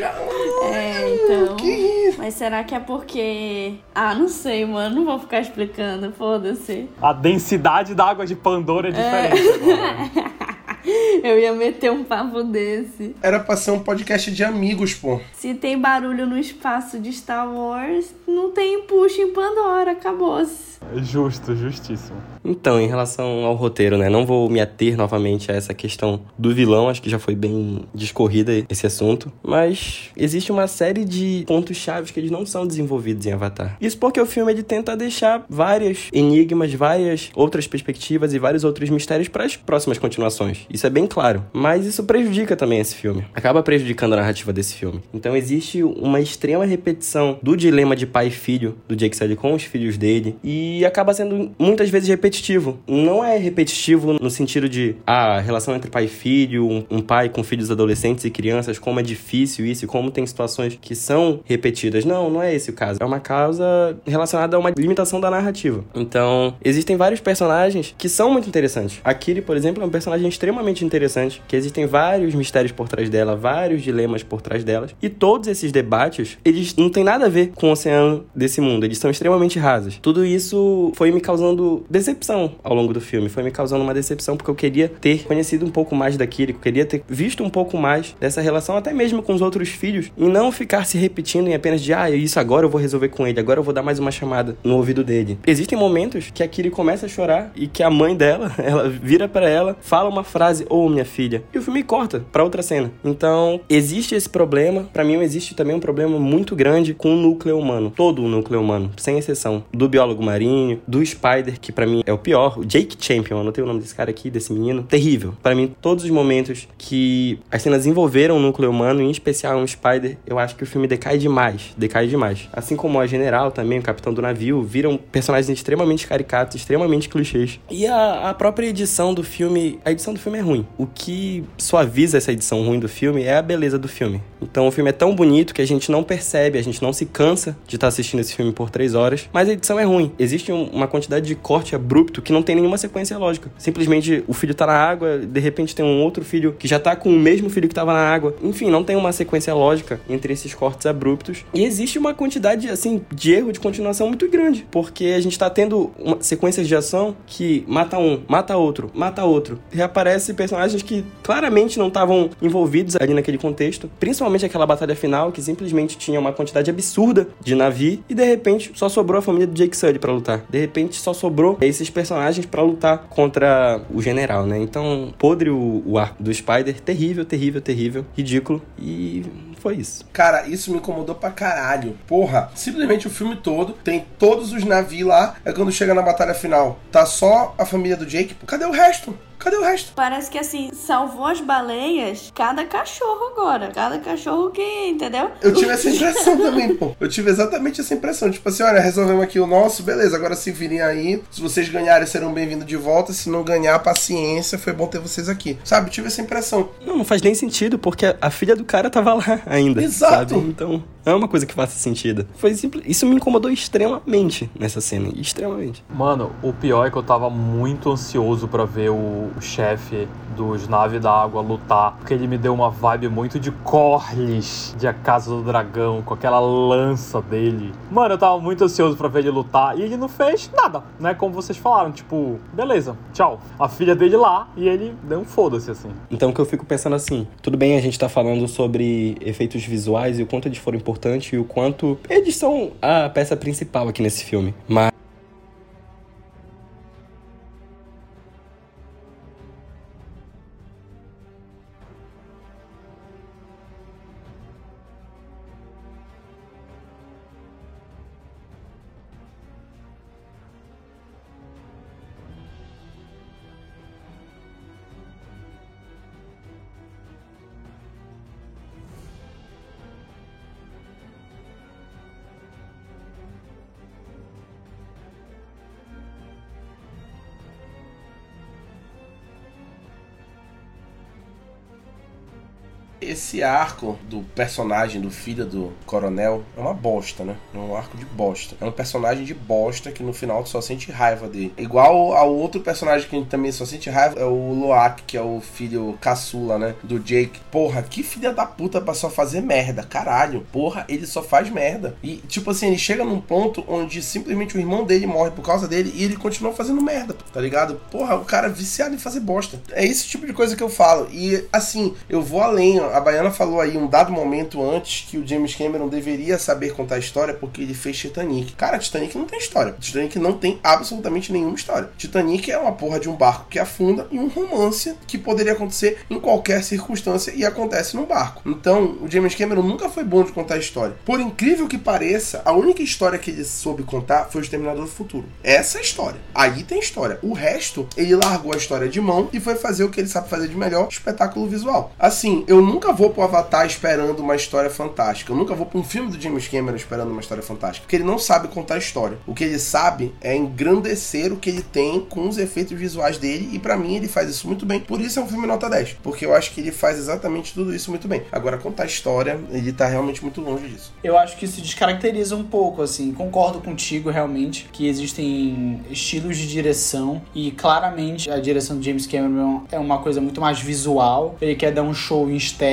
S5: É, então.
S4: Que isso?
S5: Mas será que é porque. Ah, não sei, mano. Não vou ficar explicando. Foda-se.
S1: A densidade da água de Pandora é diferente agora.
S5: Eu ia meter um papo desse.
S4: Era pra ser um podcast de amigos, pô.
S5: Se tem barulho no espaço de Star Wars, não tem push em Pandora. Acabou-se.
S1: Justo, justíssimo.
S3: Então, em relação ao roteiro, né? Não vou me ater novamente a essa questão do vilão, acho que já foi bem discorrida esse assunto. Mas existe uma série de pontos chaves que eles não são desenvolvidos em Avatar. Isso porque o filme ele tenta deixar várias enigmas, várias outras perspectivas e vários outros mistérios para as próximas continuações. Isso é bem claro. Mas isso prejudica também esse filme. Acaba prejudicando a narrativa desse filme. Então existe uma extrema repetição do dilema de pai e filho do Jake Sully com os filhos dele. E acaba sendo muitas vezes repetitivo. Não é repetitivo no sentido de ah, a relação entre pai e filho, um, um pai com filhos adolescentes e crianças, como é difícil isso como tem situações que são repetidas. Não, não é esse o caso. É uma causa relacionada a uma limitação da narrativa. Então, existem vários personagens que são muito interessantes. A Kiri, por exemplo, é um personagem extremamente interessante, que existem vários mistérios por trás dela, vários dilemas por trás delas, e todos esses debates, eles não têm nada a ver com o oceano desse mundo, eles são extremamente rasos. Tudo isso foi me causando decepção ao longo do filme, foi me causando uma decepção porque eu queria ter conhecido um pouco mais da Kiri, eu queria ter visto um pouco mais dessa relação, até mesmo com os outros filhos, e não ficar se repetindo em apenas de, ah, isso agora eu vou resolver com ele, agora eu vou dar mais uma chamada no ouvido dele. Existem momentos que a Kiri começa a chorar e que a mãe dela, ela vira para ela, fala uma frase, ô oh, minha filha, e o filme corta para outra cena. Então, existe esse problema, para mim existe também um problema muito grande com o núcleo humano, todo o núcleo humano, sem exceção, do biólogo marinho, do Spider, que para mim é o pior, o Jake Champion, anotei o nome desse cara aqui, desse menino, terrível. Para mim, todos os momentos que as cenas envolveram o núcleo humano, em especial um Spider, eu acho que o filme decai demais, decai demais. Assim como a General também, o capitão do navio, viram personagens extremamente caricatos, extremamente clichês. E a, a própria edição do filme, a edição do filme é ruim. O que suaviza essa edição ruim do filme é a beleza do filme. Então o filme é tão bonito que a gente não percebe, a gente não se cansa de estar assistindo esse filme por três horas, mas a edição é ruim. Existe um, uma quantidade de corte abrupto que não tem nenhuma sequência lógica. Simplesmente o filho tá na água, de repente tem um outro filho que já tá com o mesmo filho que tava na água. Enfim, não tem uma sequência lógica entre esses cortes abruptos. E existe uma quantidade, assim, de erro de continuação muito grande, porque a gente tá tendo sequências de ação que mata um, mata outro, mata outro. Reaparece personagens que claramente não estavam envolvidos ali naquele contexto, principalmente aquela batalha final que simplesmente tinha uma quantidade absurda de navio e de repente só sobrou a família do Jake Sully para lutar. De repente só sobrou esses personagens para lutar contra o general, né? Então, podre o, o arco do Spider, terrível, terrível, terrível, ridículo e foi isso.
S4: Cara, isso me incomodou pra caralho. Porra, simplesmente o filme todo tem todos os navios lá. É quando chega na batalha final, tá só a família do Jake. Cadê o resto? Cadê o resto?
S5: Parece que assim, salvou as baleias cada cachorro agora. Cada cachorro que, entendeu?
S4: Eu tive essa impressão também, pô. Eu tive exatamente essa impressão. Tipo assim, olha, resolvemos aqui o nosso, beleza. Agora se virem aí. Se vocês ganharem, serão bem-vindos de volta. Se não ganhar, paciência. Foi bom ter vocês aqui. Sabe? Eu tive essa impressão.
S3: Não, não faz nem sentido, porque a filha do cara tava lá ainda.
S4: Exato.
S3: Sabe? Então, é uma coisa que faça sentido. Foi simples. Isso me incomodou extremamente nessa cena. Extremamente.
S1: Mano, o pior é que eu tava muito ansioso para ver o chefe dos Nave da Água lutar, porque ele me deu uma vibe muito de Corlys, de A Casa do Dragão, com aquela lança dele. Mano, eu tava muito ansioso para ver ele lutar e ele não fez nada, né? Como vocês falaram, tipo, beleza, tchau. A filha dele lá e ele deu um foda-se assim.
S3: Então o que eu fico pensando assim, tudo bem a gente tá falando sobre efeitos visuais e o quanto eles foram importantes e o quanto eles são a peça principal aqui nesse filme, mas
S4: esse arco do personagem, do filho do coronel, é uma bosta, né? É um arco de bosta. É um personagem de bosta que no final tu só sente raiva dele. Igual ao outro personagem que a gente também só sente raiva é o Loak, que é o filho caçula, né? Do Jake. Porra, que filha da puta pra só fazer merda. Caralho. Porra, ele só faz merda. E, tipo assim, ele chega num ponto onde simplesmente o irmão dele morre por causa dele e ele continua fazendo merda, tá ligado? Porra, o cara é viciado em fazer bosta. É esse tipo de coisa que eu falo. E, assim, eu vou além. A Baiana falou aí um dado momento antes que o James Cameron deveria saber contar a história porque ele fez Titanic. Cara, Titanic não tem história. Titanic não tem absolutamente nenhuma história. Titanic é uma porra de um barco que afunda e um romance que poderia acontecer em qualquer circunstância e acontece no barco. Então, o James Cameron nunca foi bom de contar história. Por incrível que pareça, a única história que ele soube contar foi o Exterminador do Futuro. Essa é a história. Aí tem história. O resto, ele largou a história de mão e foi fazer o que ele sabe fazer de melhor, espetáculo visual. Assim, eu nunca vou pro Avatar esperando uma história fantástica. Eu nunca vou pra um filme do James Cameron esperando uma história fantástica. Porque ele não sabe contar história. O que ele sabe é engrandecer o que ele tem com os efeitos visuais dele. E para mim ele faz isso muito bem. Por isso é um filme nota 10. Porque eu acho que ele faz exatamente tudo isso muito bem. Agora, contar história, ele tá realmente muito longe disso.
S2: Eu acho que isso descaracteriza um pouco, assim. Concordo contigo, realmente, que existem estilos de direção. E claramente a direção do James Cameron é uma coisa muito mais visual. Ele quer dar um show em estética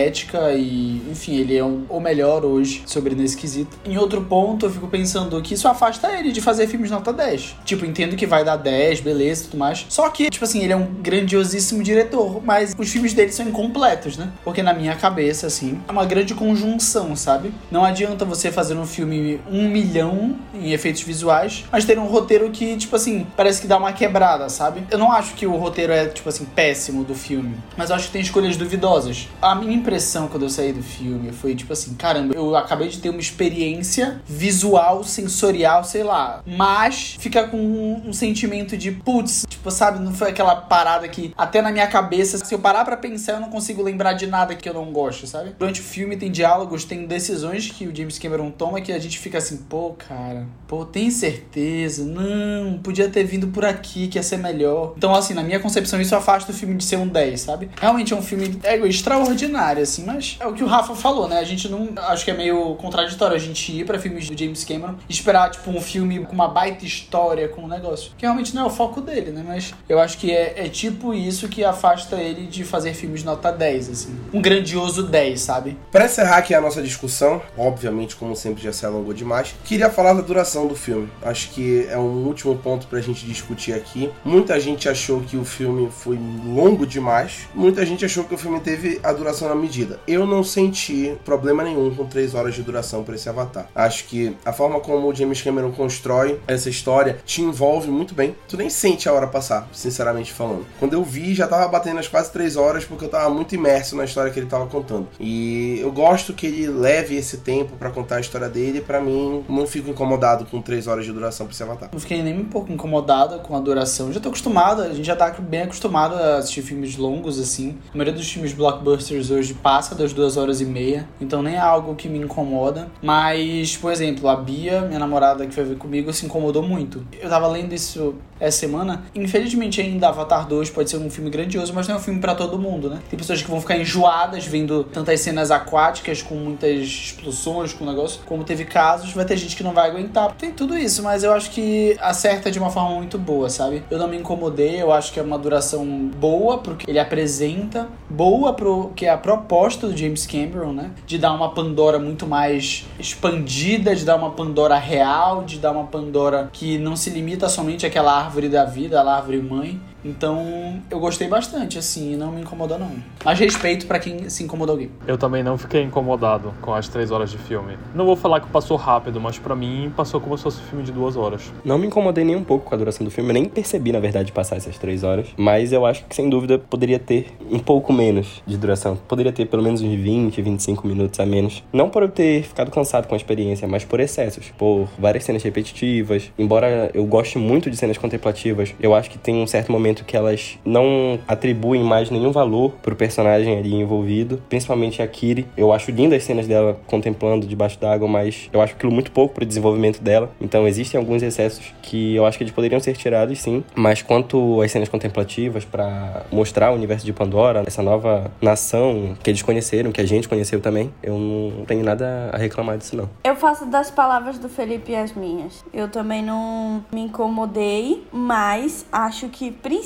S2: e, enfim, ele é o melhor hoje sobre nesse quesito. Em outro ponto, eu fico pensando que isso afasta ele de fazer filmes nota 10. Tipo, entendo que vai dar 10, beleza tudo mais. Só que, tipo assim, ele é um grandiosíssimo diretor, mas os filmes dele são incompletos, né? Porque na minha cabeça, assim, é uma grande conjunção, sabe? Não adianta você fazer um filme um milhão em efeitos visuais, mas ter um roteiro que, tipo assim, parece que dá uma quebrada, sabe? Eu não acho que o roteiro é, tipo assim, péssimo do filme, mas eu acho que tem escolhas duvidosas. A minha impressão quando eu saí do filme foi, tipo assim, caramba, eu acabei de ter uma experiência visual, sensorial, sei lá, mas fica com um, um sentimento de, putz, tipo, sabe? Não foi aquela parada que até na minha cabeça, se eu parar pra pensar, eu não consigo lembrar de nada que eu não gosto, sabe? Durante o filme tem diálogos, tem decisões que o James Cameron toma que a gente fica assim, pô, cara, pô, tem certeza? Não, podia ter vindo por aqui que ia ser melhor. Então, assim, na minha concepção, isso afasta o filme de ser um 10, sabe? Realmente é um filme é, extraordinário, assim, mas é o que o Rafa falou, né? A gente não. Acho que é meio contraditório a gente ir pra filmes do James Cameron e esperar, tipo, um filme com uma baita história, com um negócio. Que realmente não é o foco dele, né? Mas eu acho que é, é tipo isso que afasta ele de fazer filmes nota 10, assim. Um grandioso 10, sabe?
S4: Pra encerrar aqui a nossa discussão, obviamente, como sempre, já se alongou demais, queria falar da duração do filme. Acho que é um último ponto pra gente discutir aqui. Muita gente achou que o filme foi longo demais, muita gente achou que o filme teve a duração na medida. Eu não senti problema nenhum com 3 horas de duração para esse Avatar. Acho que a forma como o James Cameron constrói essa história te envolve muito bem. Tu nem sente a hora passar, sinceramente falando. Quando eu vi, já tava batendo as quase 3 horas porque eu tava muito imerso na história que ele tava contando. E eu gosto que ele leve esse tempo para contar a história dele. Para mim, não fico incomodado com 3 horas de duração pra esse Avatar.
S2: Não fiquei nem um pouco incomodada com a duração. Já tô acostumado, a gente já tá bem acostumado a assistir filmes longos assim. A maioria dos filmes blockbusters hoje passa das duas horas e meia, então nem é algo que me incomoda. Mas, por exemplo, a Bia, minha namorada que foi ver comigo, se incomodou muito. Eu tava lendo isso essa semana. Infelizmente, ainda Avatar 2 pode ser um filme grandioso, mas não é um filme para todo mundo, né? Tem pessoas que vão ficar enjoadas vendo tantas cenas aquáticas com muitas explosões, com negócio. Como teve casos, vai ter gente que não vai aguentar. Tem tudo isso, mas eu acho que acerta de uma forma muito boa, sabe? Eu não me incomodei, eu acho que é uma duração boa pro que ele apresenta, boa pro que é a proposta do James Cameron, né? De dar uma Pandora muito mais expandida, de dar uma Pandora real, de dar uma Pandora que não se limita somente àquela árvore da vida, a árvore mãe. Então, eu gostei bastante, assim, não me incomodou não. Mas respeito para quem se incomodou alguém.
S1: Eu também não fiquei incomodado com as três horas de filme. Não vou falar que passou rápido, mas para mim passou como se fosse um filme de duas horas.
S3: Não me incomodei nem um pouco com a duração do filme, eu nem percebi, na verdade, passar essas três horas. Mas eu acho que, sem dúvida, poderia ter um pouco menos de duração. Poderia ter pelo menos uns 20, 25 minutos a menos. Não por eu ter ficado cansado com a experiência, mas por excessos. Por várias cenas repetitivas. Embora eu goste muito de cenas contemplativas, eu acho que tem um certo momento momento que elas não atribuem mais nenhum valor pro personagem ali envolvido, principalmente a Kiri. Eu acho linda as cenas dela contemplando debaixo d'água, mas eu acho aquilo muito pouco pro desenvolvimento dela. Então existem alguns excessos que eu acho que eles poderiam ser tirados, sim. Mas quanto às cenas contemplativas para mostrar o universo de Pandora, essa nova nação que eles conheceram, que a gente conheceu também, eu não tenho nada a reclamar disso não.
S5: Eu faço das palavras do Felipe as minhas. Eu também não me incomodei, mas acho que principalmente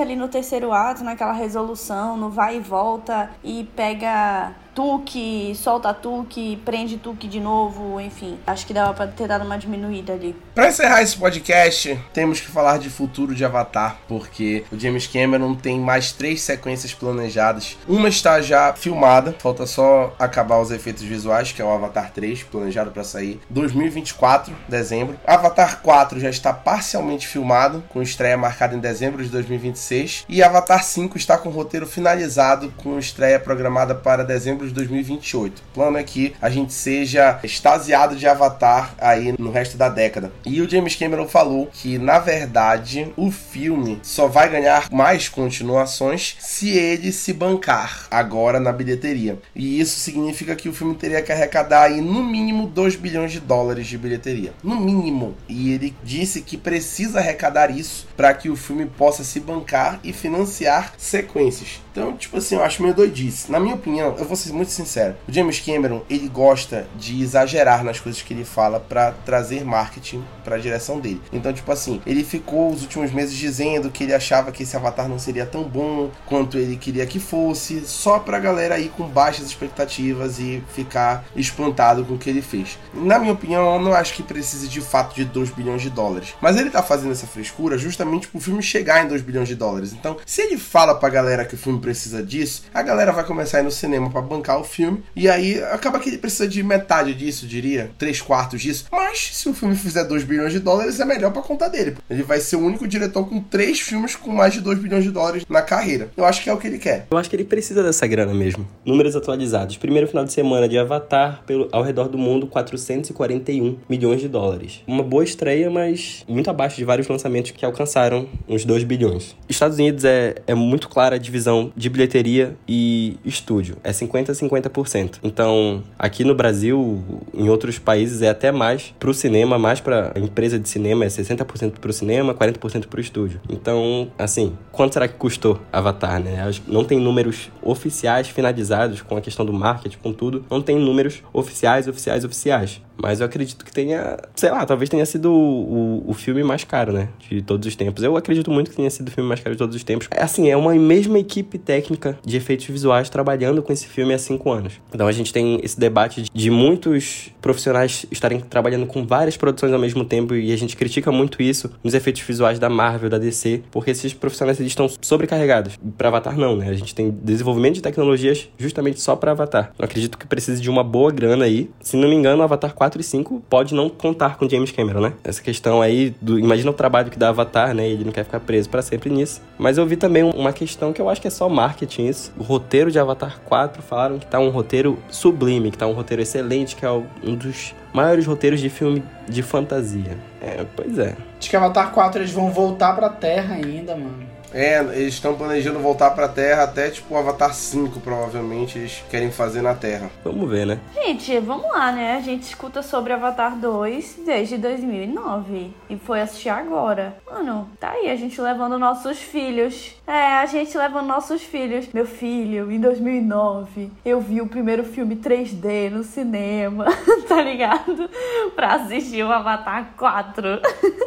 S5: ali no terceiro ato, naquela resolução, no vai e volta e pega Tuque, solta Tuque, prende Tuque de novo, enfim. Acho que dava pra ter dado uma diminuída ali.
S4: Pra encerrar esse podcast, temos que falar de futuro de Avatar, porque o James Cameron tem mais três sequências planejadas. Uma está já filmada, falta só acabar os efeitos visuais, que é o Avatar 3, planejado para sair 2024, dezembro. Avatar 4 já está parcialmente filmado, com estreia marcada em dezembro de 2026. E Avatar 5 está com o roteiro finalizado, com estreia programada para dezembro de 2028. O plano é que a gente seja extasiado de Avatar aí no resto da década. E o James Cameron falou que, na verdade, o filme só vai ganhar mais continuações se ele se bancar agora na bilheteria. E isso significa que o filme teria que arrecadar aí no mínimo 2 bilhões de dólares de bilheteria. No mínimo. E ele disse que precisa arrecadar isso para que o filme possa se bancar e financiar sequências. Então, tipo assim, eu acho meio doidice. Na minha opinião, eu vou ser muito sincero. O James Cameron, ele gosta de exagerar nas coisas que ele fala para trazer marketing para a direção dele. Então, tipo assim, ele ficou os últimos meses dizendo que ele achava que esse Avatar não seria tão bom quanto ele queria que fosse, só pra galera ir com baixas expectativas e ficar espantado com o que ele fez. Na minha opinião, eu não acho que precise de fato de 2 bilhões de dólares. Mas ele tá fazendo essa frescura justamente pro filme chegar em 2 bilhões de dólares. Então, se ele fala pra galera que o filme precisa disso, a galera vai começar a ir no cinema para bancar o filme. E aí acaba que ele precisa de metade disso, diria, três quartos disso. Mas se o filme fizer 2 bilhões de dólares, é melhor pra conta dele. Ele vai ser o único diretor com três filmes com mais de 2 bilhões de dólares na carreira. Eu acho que é o que ele quer.
S3: Eu acho que ele precisa dessa grana mesmo. Números atualizados. Primeiro final de semana de Avatar, pelo, ao redor do mundo, 441 milhões de dólares. Uma boa estreia, mas muito abaixo de vários lançamentos que alcançaram uns 2 bilhões. Estados Unidos é, é muito clara a divisão de bilheteria e estúdio. É 50 a 50%. Então, aqui no Brasil, em outros países, é até mais pro cinema, mais pra empresa de cinema, é 60% pro cinema, 40% pro estúdio. Então, assim, quanto será que custou Avatar, né? Não tem números oficiais finalizados com a questão do marketing, com tudo. Não tem números oficiais, oficiais, oficiais. Mas eu acredito que tenha, sei lá, talvez tenha sido o, o, o, filme mais caro, né? De todos os tempos. Eu acredito muito que tenha sido o filme mais caro de todos os tempos. É assim, é uma mesma equipe técnica de efeitos visuais trabalhando com esse filme há cinco anos. Então a gente tem esse debate de muitos profissionais estarem trabalhando com várias produções ao mesmo tempo e a gente critica muito isso nos efeitos visuais da Marvel, da DC, porque esses profissionais eles estão sobrecarregados. Para Avatar não, né? A gente tem desenvolvimento de tecnologias justamente só para Avatar. Eu acredito que precisa de uma boa grana aí. Se não me engano, Avatar 4 4 e 5 pode não contar com James Cameron, né? Essa questão aí do. Imagina o trabalho que dá Avatar, né? Ele não quer ficar preso para sempre nisso. Mas eu vi também uma questão que eu acho que é só marketing isso. O roteiro de Avatar 4 falaram que tá um roteiro sublime, que tá um roteiro excelente, que é um dos maiores roteiros de filme de fantasia. É, pois é.
S2: Acho que Avatar 4 eles vão voltar pra Terra ainda, mano.
S4: É, eles estão planejando voltar pra Terra até tipo o Avatar 5, provavelmente, eles querem fazer na Terra.
S3: Vamos ver, né?
S5: Gente, vamos lá, né? A gente escuta sobre Avatar 2 desde 2009 e foi assistir agora. Mano, tá aí a gente levando nossos filhos. É, a gente levando nossos filhos. Meu filho, em 2009, eu vi o primeiro filme 3D no cinema, tá ligado? Pra assistir o Avatar 4.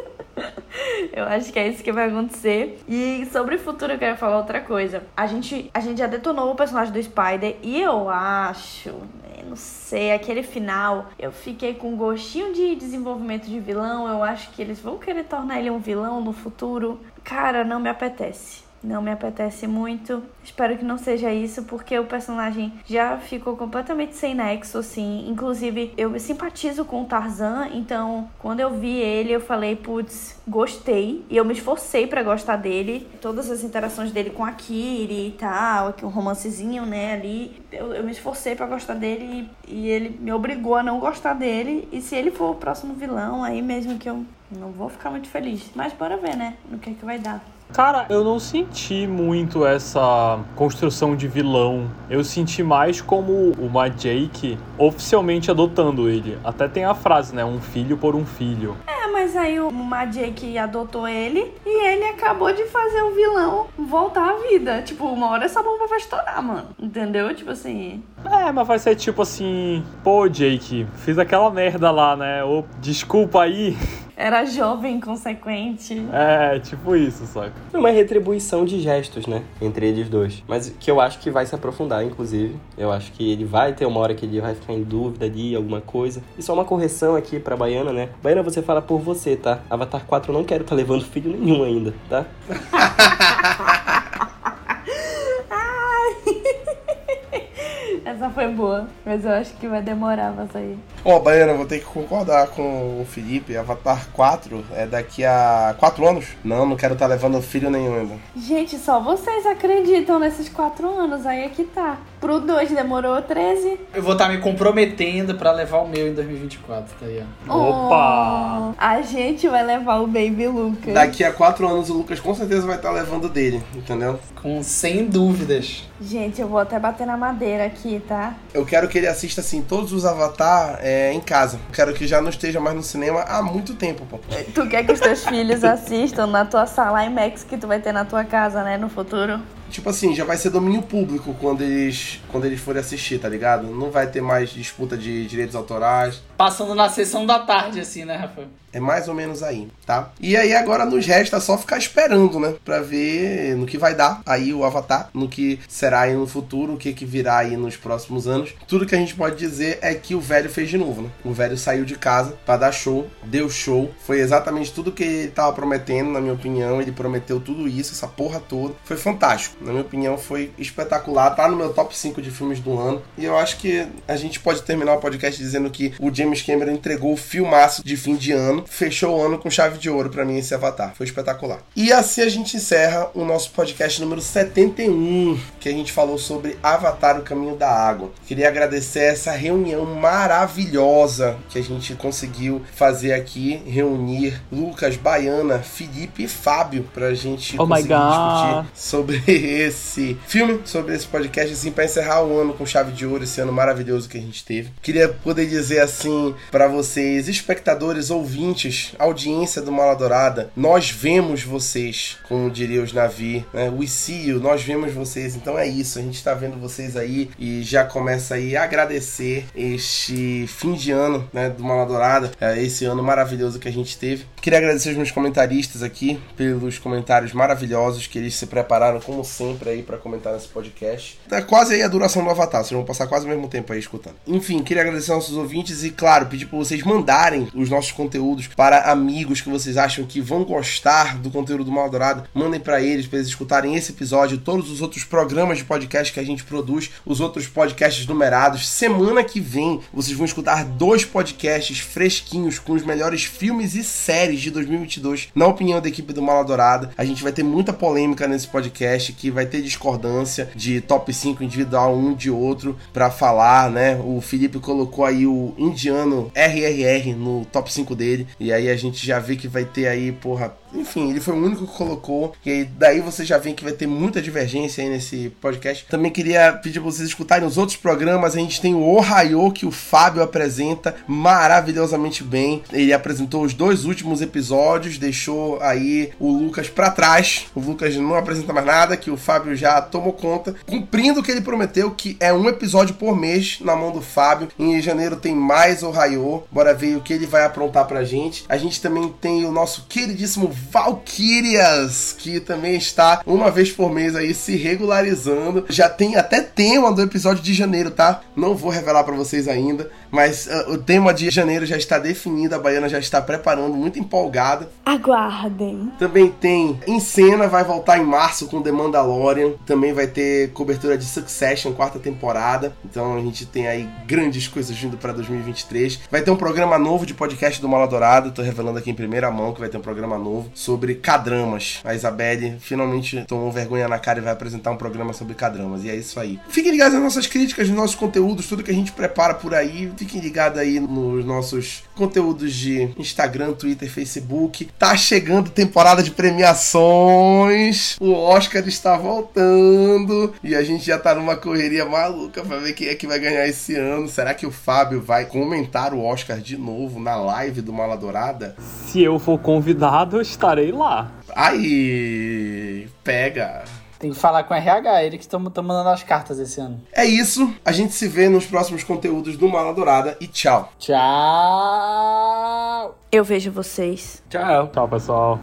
S5: Eu acho que é isso que vai acontecer. E sobre o futuro eu quero falar outra coisa. A gente, a gente já detonou o personagem do Spider e eu acho, né, não sei, aquele final, eu fiquei com um gostinho de desenvolvimento de vilão. Eu acho que eles vão querer tornar ele um vilão no futuro. Cara, não me apetece não me apetece muito. Espero que não seja isso, porque o personagem já ficou completamente sem nexo, assim. Inclusive, eu simpatizo com o Tarzan, então quando eu vi ele, eu falei, putz, gostei. E eu me esforcei para gostar dele. Todas as interações dele com a Kiri e tal, um romancezinho, né, ali. Eu, eu me esforcei para gostar dele e, e ele me obrigou a não gostar dele. E se ele for o próximo vilão, aí mesmo que eu não vou ficar muito feliz. Mas bora ver, né, no que é que vai dar.
S1: Cara, eu não senti muito essa construção de vilão. Eu senti mais como uma Jake oficialmente adotando ele. Até tem a frase, né? Um filho por um filho.
S5: É, mas aí o Jake adotou ele e ele acabou de fazer o vilão voltar à vida. Tipo, uma hora essa bomba vai estourar, mano. Entendeu? Tipo assim.
S1: É, mas vai ser tipo assim, pô, Jake, fiz aquela merda lá, né? Ô, desculpa aí.
S5: Era jovem, inconsequente.
S1: É, tipo isso, saca?
S3: É uma retribuição de gestos, né? Entre eles dois. Mas que eu acho que vai se aprofundar, inclusive. Eu acho que ele vai ter uma hora que ele vai ficar em dúvida de alguma coisa. E só uma correção aqui pra Baiana, né? Baiana, você fala por você, tá? Avatar 4 eu não quero tá levando filho nenhum ainda, tá?
S5: Essa foi boa, mas eu acho que vai demorar pra sair.
S4: Ó, oh, Baiana, vou ter que concordar com o Felipe. Avatar 4 é daqui a 4 anos? Não, não quero estar tá levando filho nenhum ainda.
S5: Gente, só vocês acreditam nesses 4 anos, aí é que tá. Pro 2 demorou 13.
S2: Eu vou estar tá me comprometendo pra levar o meu em 2024, tá aí,
S1: ó. Opa!
S5: Oh, a gente vai levar o Baby Lucas.
S4: Daqui a 4 anos o Lucas com certeza vai estar tá levando dele, entendeu?
S2: Com sem dúvidas.
S5: Gente, eu vou até bater na madeira aqui, tá?
S4: Eu quero que ele assista, assim, todos os Avatar é, em casa. Quero que já não esteja mais no cinema há muito tempo, pô.
S5: Tu quer que os teus filhos assistam na tua sala IMAX que tu vai ter na tua casa, né, no futuro?
S4: tipo assim, já vai ser domínio público quando eles, quando eles forem assistir, tá ligado? Não vai ter mais disputa de direitos autorais.
S2: Passando na sessão da tarde, assim, né, Rafael?
S4: É mais ou menos aí, tá? E aí agora nos resta só ficar esperando, né? Pra ver no que vai dar aí o Avatar, no que será aí no futuro, o que, que virá aí nos próximos anos. Tudo que a gente pode dizer é que o velho fez de novo, né? O velho saiu de casa para dar show, deu show. Foi exatamente tudo que ele tava prometendo, na minha opinião. Ele prometeu tudo isso, essa porra toda. Foi fantástico. Na minha opinião, foi espetacular. Tá no meu top 5 de filmes do ano. E eu acho que a gente pode terminar o podcast dizendo que o James Cameron entregou o filmaço de fim de ano ano, fechou o ano com chave de ouro para mim esse Avatar. Foi espetacular. E assim a gente encerra o nosso podcast número 71, que a gente falou sobre Avatar o Caminho da Água. Queria agradecer essa reunião maravilhosa que a gente conseguiu fazer aqui, reunir Lucas, Baiana, Felipe e Fábio pra gente
S1: oh conseguir discutir
S4: sobre esse filme, sobre esse podcast, assim, pra encerrar o ano com chave de ouro, esse ano maravilhoso que a gente teve. Queria poder dizer assim para vocês, espectadores, ouvintes, audiência do Maladourada, nós vemos vocês, como diria os Navi, né? We see you, nós vemos vocês. Então é isso, a gente tá vendo vocês aí e já começa aí a agradecer este fim de ano, né, do Maladourada, é, esse ano maravilhoso que a gente teve. Queria agradecer os meus comentaristas aqui pelos comentários maravilhosos que eles se prepararam, como sempre, aí para comentar nesse podcast. Tá quase aí a duração do Avatar, vocês vão passar quase o mesmo tempo aí escutando. Enfim, queria agradecer aos nossos ouvintes e, claro, pedir para vocês mandarem os nossos conteúdos para amigos que vocês acham que vão gostar do conteúdo do Maldorado. Mandem para eles, para eles escutarem esse episódio, todos os outros programas de podcast que a gente produz, os outros podcasts numerados. Semana que vem vocês vão escutar dois podcasts fresquinhos com os melhores filmes e séries de 2022, na opinião da equipe do Maladorada. A gente vai ter muita polêmica nesse podcast, que vai ter discordância de top 5 individual um de outro para falar, né? O Felipe colocou aí o indiano RRR no top 5 dele. E aí a gente já vê que vai ter aí, porra, enfim, ele foi o único que colocou. E aí, daí você já vê que vai ter muita divergência aí nesse podcast. Também queria pedir pra vocês escutarem os outros programas. A gente tem o Ohio, que o Fábio apresenta maravilhosamente bem. Ele apresentou os dois últimos episódios, deixou aí o Lucas para trás. O Lucas não apresenta mais nada, que o Fábio já tomou conta, cumprindo o que ele prometeu, que é um episódio por mês na mão do Fábio. Em janeiro tem mais Ohio. Bora ver o que ele vai aprontar pra gente. A gente também tem o nosso queridíssimo Valkyrias, que também está uma vez por mês aí se regularizando. Já tem até tema do episódio de janeiro, tá? Não vou revelar para vocês ainda, mas uh, o tema de janeiro já está definido, a Baiana já está preparando, muito empolgada.
S5: Aguardem.
S4: Também tem em cena, vai voltar em março com The Mandalorian. Também vai ter cobertura de Succession, quarta temporada. Então a gente tem aí grandes coisas vindo para 2023. Vai ter um programa novo de podcast do Maladourado, tô revelando aqui em primeira mão que vai ter um programa novo sobre cadramas. A Isabelle finalmente tomou vergonha na cara e vai apresentar um programa sobre cadramas. E é isso aí. Fiquem ligados nas nossas críticas, nos nossos conteúdos, tudo que a gente prepara por aí. Fiquem ligados aí nos nossos conteúdos de Instagram, Twitter, Facebook. Tá chegando temporada de premiações. O Oscar está voltando. E a gente já tá numa correria maluca pra ver quem é que vai ganhar esse ano. Será que o Fábio vai comentar o Oscar de novo na live do Mala Dourada?
S1: Se eu for convidado, eu estarei lá.
S4: Aí, pega.
S2: Tem que falar com o RH, ele que estão mandando as cartas esse ano.
S4: É isso. A gente se vê nos próximos conteúdos do Mala Dourada e tchau.
S2: Tchau!
S5: Eu vejo vocês.
S1: Tchau. Tchau, pessoal.